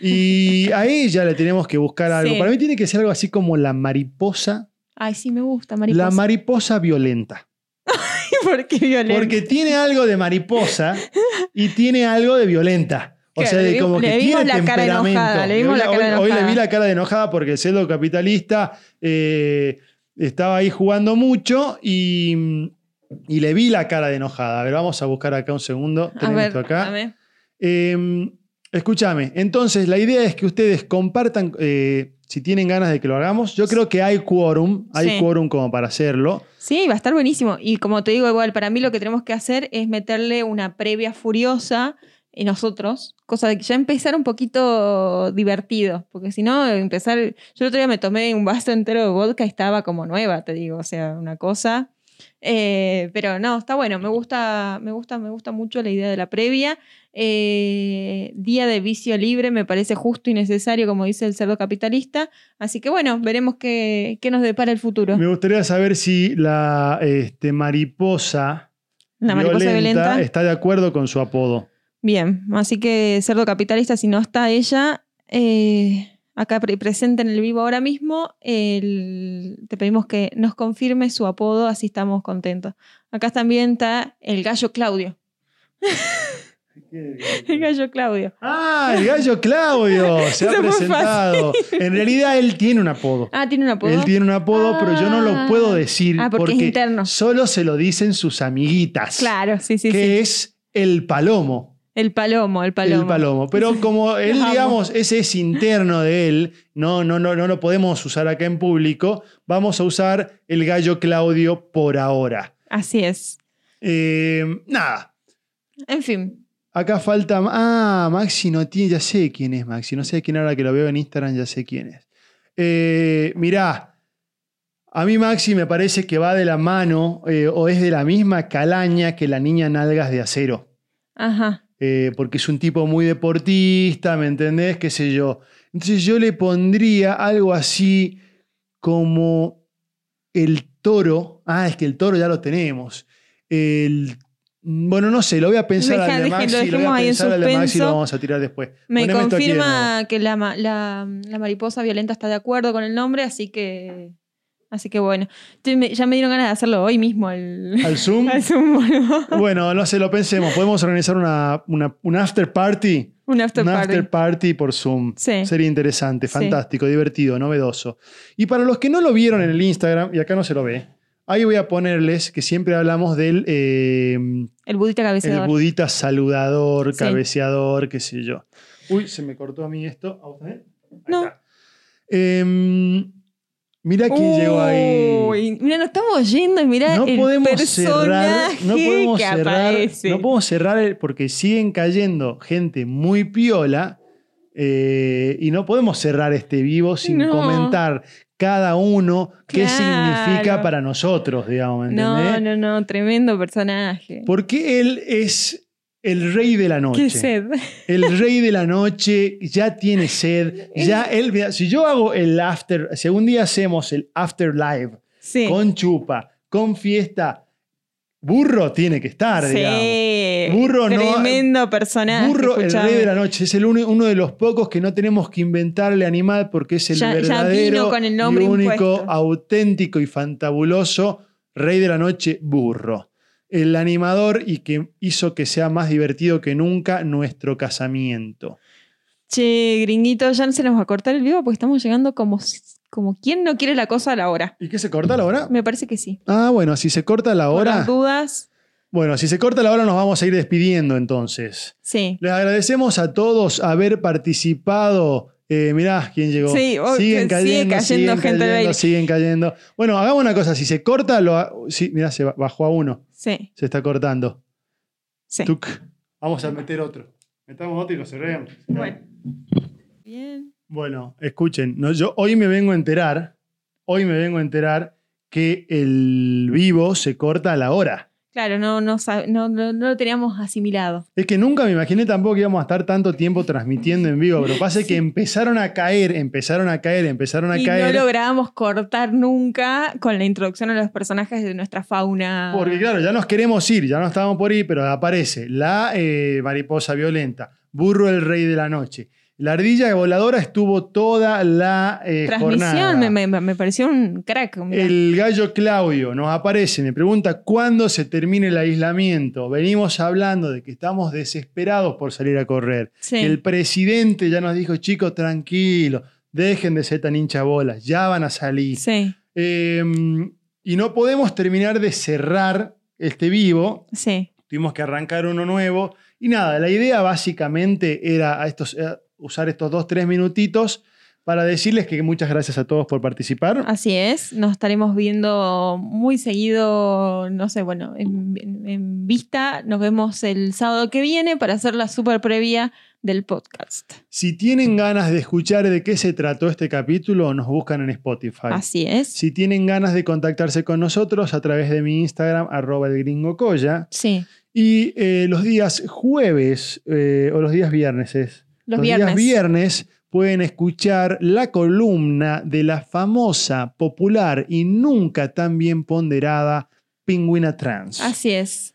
Speaker 1: Y a ella le tenemos que buscar algo.
Speaker 2: Sí.
Speaker 1: Para mí tiene que ser algo así como la mariposa.
Speaker 2: Ay, sí, me gusta, mariposa.
Speaker 1: La mariposa violenta.
Speaker 2: ¿Por qué violenta?
Speaker 1: Porque tiene algo de mariposa y tiene algo de violenta. O sea, de como que tiene
Speaker 2: la cara
Speaker 1: temperamento.
Speaker 2: enojada, le vimos
Speaker 1: hoy,
Speaker 2: la cara
Speaker 1: hoy- hoy le vi la cara de enojada porque el cedo capitalista eh, estaba ahí jugando mucho y, y le vi la cara de enojada. A ver, vamos a buscar acá un segundo.
Speaker 2: a
Speaker 1: Tenemos
Speaker 2: ver,
Speaker 1: esto acá.
Speaker 2: a ver.
Speaker 1: Eh, escúchame, entonces la idea es que ustedes compartan, eh, si tienen ganas de que lo hagamos. Yo creo que hay quórum, hay
Speaker 2: Sí.
Speaker 1: quórum como para hacerlo.
Speaker 2: Sí, va a estar buenísimo. Y como te digo, igual, para mí lo que tenemos que hacer es meterle una previa furiosa en nosotros, cosa de que ya empezar un poquito divertido, porque si no, empezar... Yo el otro día me tomé un vaso entero de vodka y estaba como nueva, te digo, o sea, una cosa... Eh, pero no, está bueno, me gusta, me gusta, me gusta mucho la idea de la previa. Eh, día de vicio libre me parece justo y necesario, como dice el cerdo capitalista. Así que bueno, veremos qué, qué nos depara el futuro.
Speaker 1: Me gustaría saber si la este, mariposa,
Speaker 2: La mariposa violenta.
Speaker 1: está de acuerdo con su apodo.
Speaker 2: Bien, así que cerdo capitalista, si no está ella, eh, acá pre- presente en el vivo ahora mismo, el- te pedimos que nos confirme su apodo, así estamos contentos. Acá también está el gallo Claudio. El gallo Claudio.
Speaker 1: Ah, el gallo Claudio se ha presentado. En realidad él tiene un apodo.
Speaker 2: Ah, tiene un apodo.
Speaker 1: Él tiene un apodo, pero yo no lo
Speaker 2: Ah.
Speaker 1: puedo decir
Speaker 2: Ah, porque es interno.
Speaker 1: solo se lo dicen sus amiguitas.
Speaker 2: Claro, sí, sí,
Speaker 1: que
Speaker 2: sí.
Speaker 1: es el palomo.
Speaker 2: El palomo, el palomo.
Speaker 1: El palomo. Pero como él,
Speaker 2: amo.
Speaker 1: digamos, ese es interno de él, no, no, no, no lo podemos usar acá en público, vamos a usar el gallo Claudio por ahora.
Speaker 2: Así es.
Speaker 1: Eh, nada,
Speaker 2: En fin,
Speaker 1: Acá falta. Ah, Maxi no tiene. Ya sé quién es Maxi. No sé quién ahora que lo veo en Instagram, ya sé quién es. Eh, mirá, a mí Maxi me parece que va de la mano eh, o es de la misma calaña que la niña Nalgas de Acero.
Speaker 2: ajá.
Speaker 1: Eh, porque es un tipo muy deportista, ¿me entendés? ¿Qué sé yo? Entonces yo le pondría algo así como el toro. Ah, es que el toro ya lo tenemos. El. Bueno, no sé, lo voy a pensar
Speaker 2: Deja-
Speaker 1: al de
Speaker 2: lo
Speaker 1: lo voy a pensar al Maxi y lo vamos a tirar después.
Speaker 2: Me
Speaker 1: Poneme
Speaker 2: confirma que la, la- la mariposa violenta está de acuerdo con el nombre, así que. Así que bueno. Ya me dieron ganas de hacerlo hoy mismo al,
Speaker 1: ¿Al Zoom?
Speaker 2: al Zoom.
Speaker 1: Bueno, no sé, lo pensemos. Podemos organizar una, una- un after party.
Speaker 2: Un after
Speaker 1: un
Speaker 2: party.
Speaker 1: after party por Zoom.
Speaker 2: Sí.
Speaker 1: Sería interesante,
Speaker 2: Sí.
Speaker 1: fantástico, divertido, novedoso. Y para los que no lo vieron en el Instagram, y acá no se lo ve, ahí voy a ponerles que siempre hablamos del eh,
Speaker 2: El budita
Speaker 1: el
Speaker 2: cabeceador.
Speaker 1: budita saludador,
Speaker 2: Sí.
Speaker 1: cabeceador, qué sé yo. Uy, se me cortó a mí esto. ¿A vos también?
Speaker 2: No.
Speaker 1: está. Em, mira quién llegó ahí.
Speaker 2: Mira, nos estamos yendo y mira
Speaker 1: no
Speaker 2: el
Speaker 1: podemos cerrar, no podemos
Speaker 2: que
Speaker 1: cerrar,
Speaker 2: aparece.
Speaker 1: no podemos cerrar el- porque siguen cayendo gente muy piola Eh, y no podemos cerrar este vivo sin
Speaker 2: No.
Speaker 1: comentar cada uno qué
Speaker 2: Claro.
Speaker 1: significa para nosotros, digamos, ¿me
Speaker 2: No, no, no, tremendo personaje.
Speaker 1: Porque él es el rey de la noche.
Speaker 2: Qué sed.
Speaker 1: El rey de la noche ya tiene sed. Ya él, si yo hago el after, si algún día hacemos el after live
Speaker 2: Sí.
Speaker 1: con chupa, con fiesta, burro tiene que estar, digamos.
Speaker 2: Sí.
Speaker 1: Burro no-
Speaker 2: Tremendo personaje.
Speaker 1: Burro, el rey de la noche, es el uno de los pocos que no tenemos que inventarle animal porque es el
Speaker 2: Ya-
Speaker 1: verdadero
Speaker 2: con el nombre
Speaker 1: y único,
Speaker 2: impuesto.
Speaker 1: auténtico y fantabuloso rey de la noche, burro. El animador y que hizo que sea más divertido que nunca nuestro casamiento.
Speaker 2: Che, gringuito, ya no se nos va a cortar el vivo porque estamos llegando como, como quien no quiere la cosa a la hora.
Speaker 1: ¿Y qué se corta la hora?
Speaker 2: Me parece que sí.
Speaker 1: Ah, bueno, si se corta la
Speaker 2: Por
Speaker 1: hora.
Speaker 2: las dudas,
Speaker 1: Bueno, si se corta la hora nos vamos a ir despidiendo entonces.
Speaker 2: sí.
Speaker 1: Les agradecemos a todos haber participado. Eh, mirá quién llegó.
Speaker 2: Sí, oh,
Speaker 1: siguen
Speaker 2: sigue
Speaker 1: cayendo,
Speaker 2: cayendo
Speaker 1: siguen
Speaker 2: gente
Speaker 1: cayendo, siguen cayendo. Bueno, hagamos una cosa. Si se corta, lo ha- sí, mirá, se ba- bajó a uno.
Speaker 2: Sí,
Speaker 1: Se está cortando.
Speaker 2: sí.
Speaker 1: Tuc. Vamos a meter otro. Metamos otro y lo cerremos.
Speaker 2: Bueno. Bien.
Speaker 1: Bueno, escuchen. no, yo hoy me vengo a enterar. Hoy me vengo a enterar que el vivo se corta a la hora.
Speaker 2: Claro, no, no, no, no, no lo teníamos asimilado.
Speaker 1: Es que nunca me imaginé tampoco que íbamos a estar tanto tiempo transmitiendo en vivo, pero pasa que empezaron a caer, empezaron a caer, empezaron a
Speaker 2: Y
Speaker 1: caer.
Speaker 2: no lográbamos cortar nunca con la introducción a los personajes de nuestra fauna.
Speaker 1: Porque claro, ya nos queremos ir, ya no estábamos por ir, pero aparece la eh, mariposa violenta, burro el rey de la noche. La ardilla voladora estuvo toda la eh, jornada.
Speaker 2: Transmisión, me, me- me pareció un crack. mirá.
Speaker 1: El gallo Claudio nos aparece, me pregunta cuándo se termine el aislamiento. Venimos hablando de que estamos desesperados por salir a correr.
Speaker 2: Sí.
Speaker 1: El presidente ya nos dijo, chicos, tranquilos, dejen de ser tan hinchabolas, ya van a salir.
Speaker 2: Sí,
Speaker 1: Eh, y no podemos terminar de cerrar este vivo,
Speaker 2: sí.
Speaker 1: tuvimos que arrancar uno nuevo. Y nada, la idea básicamente era a estos, usar estos dos, tres minutitos para decirles que muchas gracias a todos por participar.
Speaker 2: Así es, nos estaremos viendo muy seguido, no sé, bueno, en, en- en vista, nos vemos el sábado que viene para hacer la super previa del podcast.
Speaker 1: Si tienen ganas de escuchar de qué se trató este capítulo, nos buscan en Spotify.
Speaker 2: Así es.
Speaker 1: Si tienen ganas de contactarse con nosotros a través de mi Instagram, arroba el gringo Coya.
Speaker 2: Sí,
Speaker 1: Y eh, los días jueves eh, o los días viernes es.
Speaker 2: Los, viernes.
Speaker 1: viernes pueden escuchar la columna de la famosa, popular y nunca tan bien ponderada Pingüina Trans.
Speaker 2: Así es.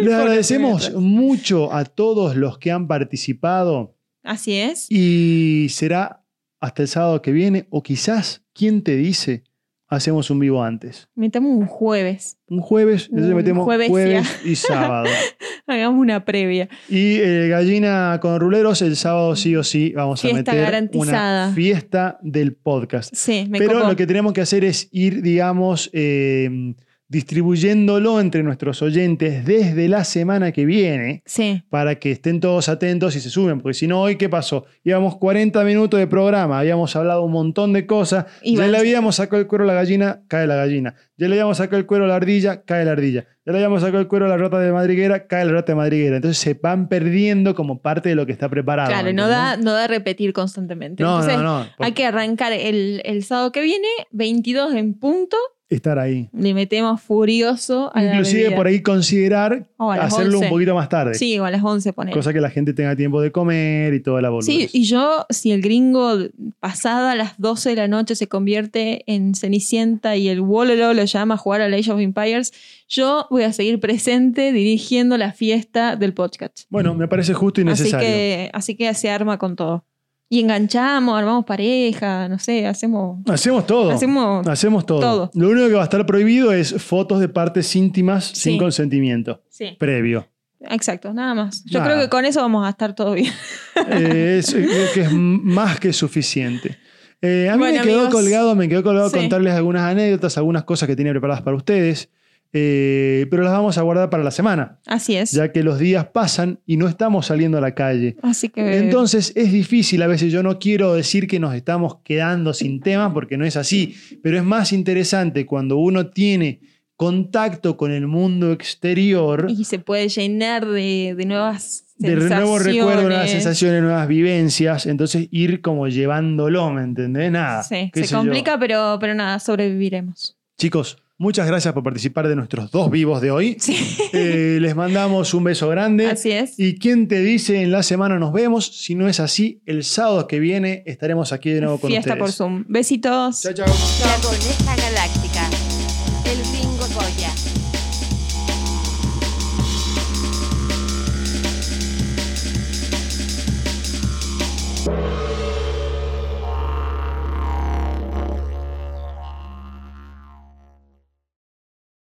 Speaker 1: Les agradecemos mucho a todos los que han participado
Speaker 2: Así es.
Speaker 1: y será hasta el sábado que viene o quizás, ¿quién te dice? Hacemos un vivo antes.
Speaker 2: Metemos un jueves.
Speaker 1: Un jueves, entonces
Speaker 2: Un
Speaker 1: metemos
Speaker 2: jueves
Speaker 1: jueves y sábado.
Speaker 2: Hagamos una previa.
Speaker 1: Y eh, gallina con ruleros, el sábado sí o sí vamos
Speaker 2: Fiesta
Speaker 1: a meter
Speaker 2: garantizada.
Speaker 1: una fiesta del podcast.
Speaker 2: Sí, me
Speaker 1: Pero
Speaker 2: copó.
Speaker 1: lo que tenemos que hacer es ir, digamos, eh, distribuyéndolo entre nuestros oyentes desde la semana que viene
Speaker 2: Sí,
Speaker 1: para que estén todos atentos y se suben, porque si no, hoy, ¿qué pasó? Íbamos 40 minutos de programa, habíamos hablado un montón de cosas,
Speaker 2: Y
Speaker 1: ya le habíamos sacado el cuero a la gallina, cae la gallina, ya le habíamos sacado el cuero a la ardilla, cae la ardilla, ya le habíamos sacado el cuero a la rata de madriguera, cae la rata de madriguera. Entonces se van perdiendo como parte de lo que está preparado.
Speaker 2: claro, no da, no da repetir constantemente.
Speaker 1: No,
Speaker 2: Entonces,
Speaker 1: no, no.
Speaker 2: hay que arrancar el, el sábado que viene, 22 en punto,
Speaker 1: estar ahí.
Speaker 2: le metemos furioso a la
Speaker 1: Inclusive
Speaker 2: bebida.
Speaker 1: por ahí considerar
Speaker 2: a
Speaker 1: hacerlo
Speaker 2: 11.
Speaker 1: un poquito más tarde.
Speaker 2: Sí, o a las 11 poner.
Speaker 1: Cosa que la gente tenga tiempo de comer y toda la boludez.
Speaker 2: Sí, y yo, si el gringo pasada las 12 de la noche se convierte en Cenicienta y el Wololo lo llama a jugar a Age of Empires, yo voy a seguir presente dirigiendo la fiesta del podcast.
Speaker 1: Bueno, me parece justo y
Speaker 2: Así
Speaker 1: necesario.
Speaker 2: que, así que se arma con todo. Y enganchamos, armamos pareja, no sé, hacemos.
Speaker 1: Hacemos todo.
Speaker 2: Hacemos
Speaker 1: Hacemos todo.
Speaker 2: todo.
Speaker 1: Lo único que va a estar prohibido es fotos de partes íntimas sin consentimiento
Speaker 2: Sí,
Speaker 1: previo.
Speaker 2: exacto, nada más. Yo
Speaker 1: Nada.
Speaker 2: creo que con eso vamos a estar todo bien.
Speaker 1: Eh, es, creo que es más que suficiente. Eh, a mí
Speaker 2: Bueno,
Speaker 1: me quedó
Speaker 2: amigos.
Speaker 1: colgado, me quedó colgado
Speaker 2: Sí.
Speaker 1: contarles algunas anécdotas, algunas cosas que tenía preparadas para ustedes, eh, pero las vamos a guardar para la semana,
Speaker 2: Así es.
Speaker 1: ya que los días pasan y no estamos saliendo a la calle.
Speaker 2: Así que.
Speaker 1: Entonces es difícil a veces, yo no quiero decir que nos estamos quedando sin temas porque no es así, pero es más interesante cuando uno tiene contacto con el mundo exterior,
Speaker 2: Y se puede llenar de, de nuevas
Speaker 1: de nuevos recuerdos, nuevas sensaciones, nuevas vivencias, entonces ir como llevándolo, ¿me entendés? Nada.
Speaker 2: Sí, se
Speaker 1: yo.
Speaker 2: complica, pero, pero nada, sobreviviremos.
Speaker 1: Chicos, muchas gracias por participar de nuestros dos vivos de hoy.
Speaker 2: Sí,
Speaker 1: Eh, les mandamos un beso grande.
Speaker 2: así es.
Speaker 1: ¿Y quién te dice en la semana nos vemos? Si no es así, el sábado que viene estaremos aquí de nuevo con
Speaker 2: Fiesta
Speaker 1: ustedes.
Speaker 2: por Zoom. Besitos.
Speaker 1: Chao, chao.
Speaker 3: La Coneja Galáctica.